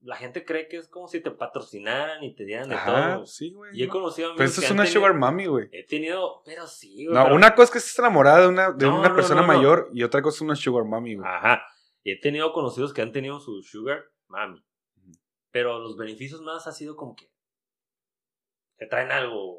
La gente cree que es como si te patrocinaran y te dieran de Ajá, todo. sí, güey. Y he ¿no? conocido Pero amigos eso que es una tenido- sugar mommy, güey. He tenido, pero sí, güey. No, pero- una cosa es que estés enamorada de una, de No, una no, persona mayor y otra cosa es una sugar mommy, güey. Ajá. Y he tenido conocidos que han tenido su sugar mami. Pero los beneficios más ha sido como que te traen algo,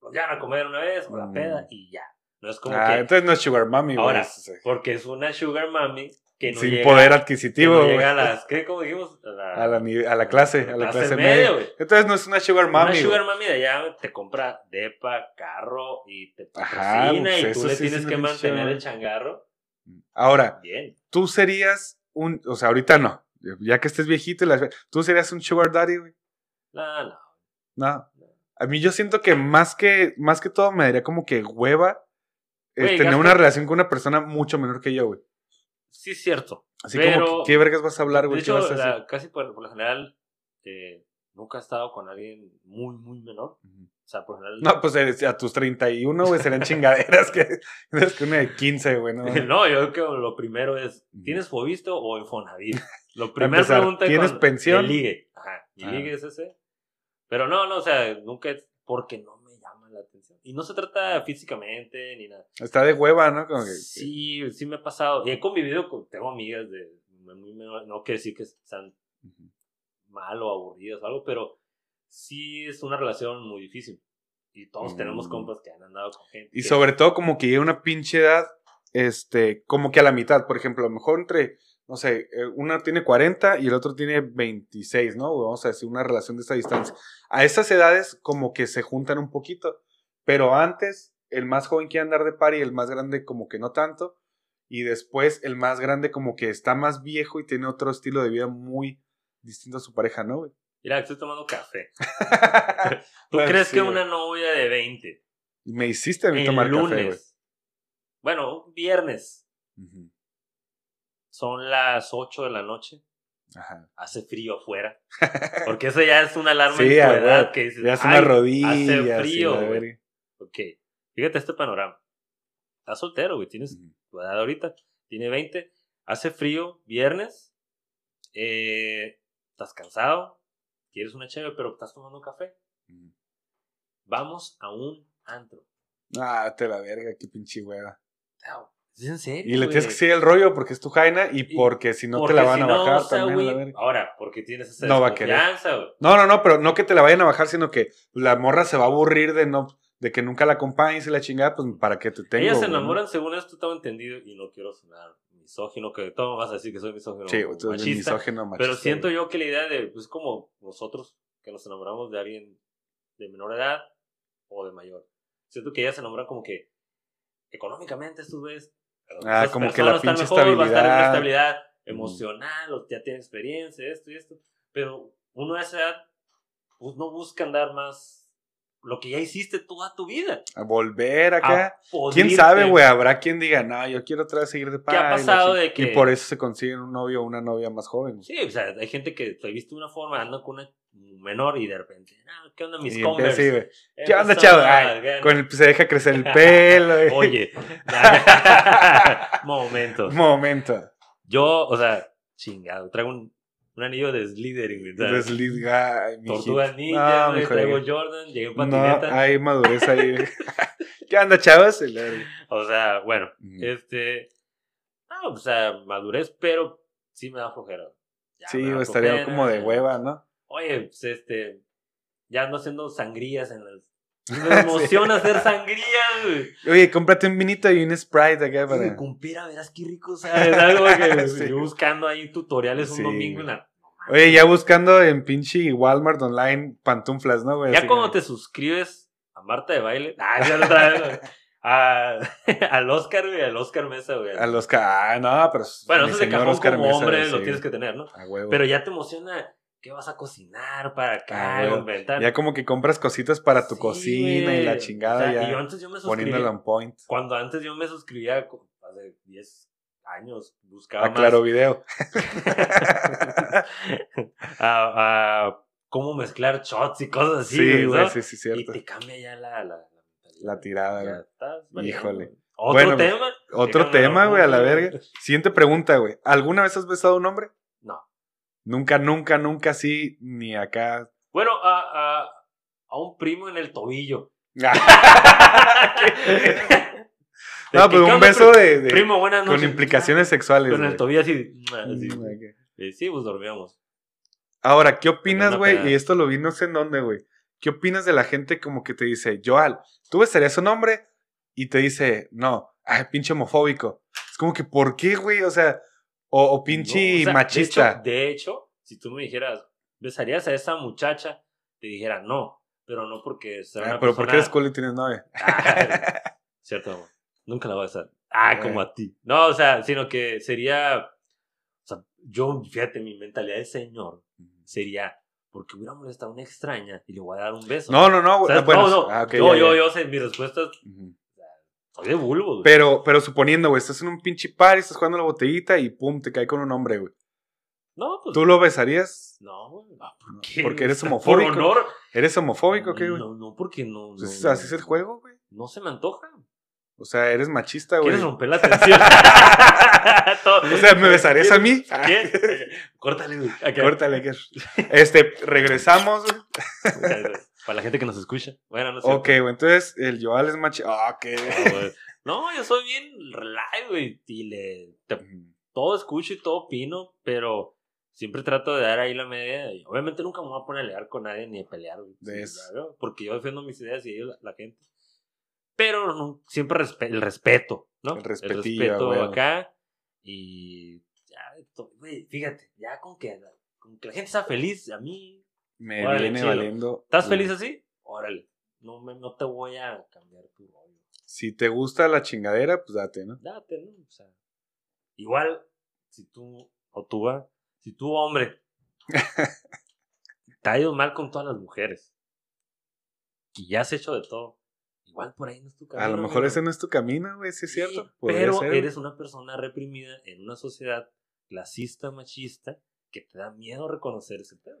los llevan a comer una vez o la Mm. peda y ya. No es como Ah, que. entonces no es sugar mommy, güey. Ahora, es- es- Porque es una sugar mami que no sin llega, poder que adquisitivo, no güey. llega a las. ¿Qué? ¿Cómo dijimos? A la, A la, a la clase, a la clase media, media. güey. Entonces no es una sugar Una mommy, sugar güey. mami de allá te compra depa, carro y te patrocina pues y tú le sí es tienes una que mantener el changarro. Ahora, Bien. tú serías un, o sea, ahorita no, ya que estés viejito, y las- tú serías un sugar daddy, güey. No, no. No. A mí yo siento que más que, más que todo me daría como que hueva eh, tener una relación con una persona mucho menor que yo, güey. Sí, es cierto. Así Pero- como, ¿qué vergas vas a hablar, güey? Casi por, por lo general, eh, nunca he estado con alguien muy, muy menor. O sea, por lo general. No, pues eh, a tus 31, güey, serán chingaderas que, que una de 15, güey, ¿no? No, yo creo que lo primero es. ¿tienes Fobisto o Infonavit? Lo primero pregunta ¿tienes pensión? de ligue. Ajá, mi Ah. ligue es ese. Pero no, no, o sea, nunca es porque no me llama la atención. Y no se trata físicamente ni nada. Está de hueva, ¿no? Como que, Sí, sí me ha pasado. Y he convivido con, tengo amigas de no quiere decir que Ujú. mal o aburridas o algo, pero sí es una relación muy difícil. Y todos Mm. tenemos compas que han andado con gente. Y que- sobre todo como que llega una pinche edad, este, como que a la mitad, por ejemplo, a lo mejor entre, no sé, eh, una tiene 40 y el otro tiene 26, ¿no? Vamos a decir una relación de esa distancia. A esas edades como que se juntan un poquito, pero antes el más joven quiere andar de par y el más grande como que no tanto, y después el más grande como que está más viejo y tiene otro estilo de vida muy distinto a su pareja, ¿no? güey? Mira, estoy tomando café. ¿Tú crees sí, que güey. una novia de 20 Me hiciste a mí el tomar lunes, café, güey. bueno, un viernes. Son las 8 de la noche, Ajá. hace frío afuera. Porque eso ya es una alarma Sí, en tu edad que dices, Ya es una "Ay, rodilla. Hace sí, frío, la güey". verga. Ok, fíjate este panorama. Estás soltero, güey, tienes Ujú. tu edad ahorita, tiene 20, hace frío, viernes, eh, estás cansado, quieres una chévere, pero estás tomando café. Ujú. Vamos a un antro. Ah, te la verga, qué pinche hueva. ¿Es en serio? Y le tienes que seguir el rollo porque es tu jaina y Y- porque si no te la van si a no, bajar o sea, también. a ahora, porque tienes esa No va a querer. No, no, no, pero no que te la vayan a bajar, sino que la morra se va a aburrir de no de que nunca la acompañes y la chingada, pues para que te tengo. Ellas se ¿no? enamoran según esto, tengo entendido, y no quiero sonar misógino, que todo vas a decir que soy misógino Sí, machista, misógino, machista, pero siento yo que la idea de, pues como nosotros, que nos enamoramos de alguien de menor edad o de mayor, siento que ellas se enamoran como que económicamente, estos ves. Ah, como que la pinche Va a estar en una estabilidad. estabilidad emocional, o ya tiene experiencia, esto y esto, pero uno a esa edad, pues no busca andar más lo que ya hiciste toda tu vida. A volver A acá. podrirte. ¿Quién sabe, güey? Habrá quien diga, no, yo quiero otra vez seguir de paz. ha pasado de que- Y por eso se consiguen un novio o una novia más joven. Sí, o sea, hay gente que te viste de una forma, anda con una menor y de repente, ah, ¿qué onda mis Y Converse? así, güey. Eh, ¿Qué onda, chavo? con el, se deja crecer el pelo. güey. Oye, momento. Momento. Yo, o sea, chingado, traigo un, un anillo de Slytherin, ay, mijito. Tortuga Ninja, No, mijo, traigo eh. Jordan, llegué en No, patineta. hay madurez ahí. ¿Qué onda, chavos? O sea, bueno, este. No, o sea, madurez, pero sí me da flojera. Ya Sí, me da estaría flojera. como de hueva, ¿no? Oye, pues este. Ya ando haciendo sangrías en las. Me emociona hacer sangrías, güey. Oye, cómprate un vinito y un Sprite acá para... Con pera, verás qué rico, ¿sabes? Algo que Sí. yo buscando ahí tutoriales un Sí, domingo en la. Oye, ya buscando en pinche Walmart online pantuflas, ¿no, güey? Ya cuando que- te suscribes a Marta de baile. Ah, ya lo traes. a- al Oscar, güey, al Oscar Mesa, güey. A los ca... Ah, no, pero... Bueno, eso señor cajón Oscar como Mesa, hombre sí, lo tienes que tener, ¿no? A huevo. Pero ya te emociona qué vas a cocinar para acá, Ah. Ya como que compras cositas para tu Sí, cocina y la O chingada y yo antes yo me suscribía. poniéndola on point. Cuando antes yo me suscribía hace 10 años, buscaba A más Claro Video. a, a cómo mezclar shots y cosas así, Sí, güey, sí, sí, Y cierto. te cambia ya la, la, la tirada, Ya estás Híjole. Otro Bueno, tema. Otro tema, güey, a la verga. Siguiente pregunta, güey. ¿Alguna vez has besado a un hombre? Nunca, nunca, nunca así, ni acá. Bueno, a, a, a un primo en el tobillo. no, pero un beso de, de- Primo, buenas noches. con implicaciones sexuales. Con el tobillo así. así. Mm. Eh, Sí, pues dormíamos. Ahora, ¿qué opinas, güey? Y esto lo vi no sé en dónde, güey. ¿Qué opinas de la gente como que te dice, Joal, ¿tú besarías a un hombre? Y te dice, no, ay, pinche homofóbico. Es como que, ¿por qué, güey? O sea, o, o pinche No, o sea, machista. De hecho, de hecho, si tú me dijeras, ¿besarías a esa muchacha? Te dijera no, pero no porque Ah, una pero ¿por qué persona- eres cool y tienes novia? Ah, Cierto, amor. Nunca la voy a besar. Ah, como a ti. No, o sea, sino que sería. O sea, yo, fíjate, mi mentalidad de señor sería. Porque hubiera molestado a una extraña y le voy a dar un beso. No, no, no, güey. ¿Sabes? Bueno, no, no. ah, yo, ya, yo, ya. yo sé, mi respuesta es. Ujú. Soy de bulbo, güey. Pero, pero suponiendo, güey, estás en un pinche par y estás jugando la botellita y pum, te cae con un hombre, güey. No, pues. ¿Tú lo besarías? No, güey. ¿por qué? porque eres Por homofóbico. honor. ¿Eres homofóbico o qué, güey? No, no, porque no. Pues no, así es el juego, güey. No se me antoja. O sea, eres machista, güey. ¿Quieres romper la tensión? O sea, ¿me besarías a mí? ¿Qué? Córtale, güey. Córtale, Este, regresamos, güey. Para la gente que nos escucha. Bueno, no sé. Ok, güey, entonces el Joal es machista. Ah, ok. No, yo soy bien live, güey. Y le. te- todo escucho y todo opino, pero siempre trato de dar ahí la media. Y obviamente nunca me voy a poner a pelear con nadie ni a pelear, güey. Porque yo defiendo mis ideas y ellos, la, la gente. Pero no- siempre respe- el respeto, ¿no? El respetillo, respeto güey. acá. Y. Ya, güey, fíjate, ya con que, con que la gente sea feliz, a mí me viene valiendo. ¿Estás feliz así? Órale, no, me, no te voy a cambiar tu rollo. Si te gusta la chingadera, pues date, ¿no? Date, ¿no? O sea, igual, si tú, o tú, si tú, hombre, te ha ido mal con todas las mujeres, y ya has hecho de todo, igual por ahí no es tu camino. A lo mejor ese no es tu camino, güey, sí es cierto. Pero eres una persona reprimida en una sociedad clasista, machista, que te da miedo reconocer ese tema.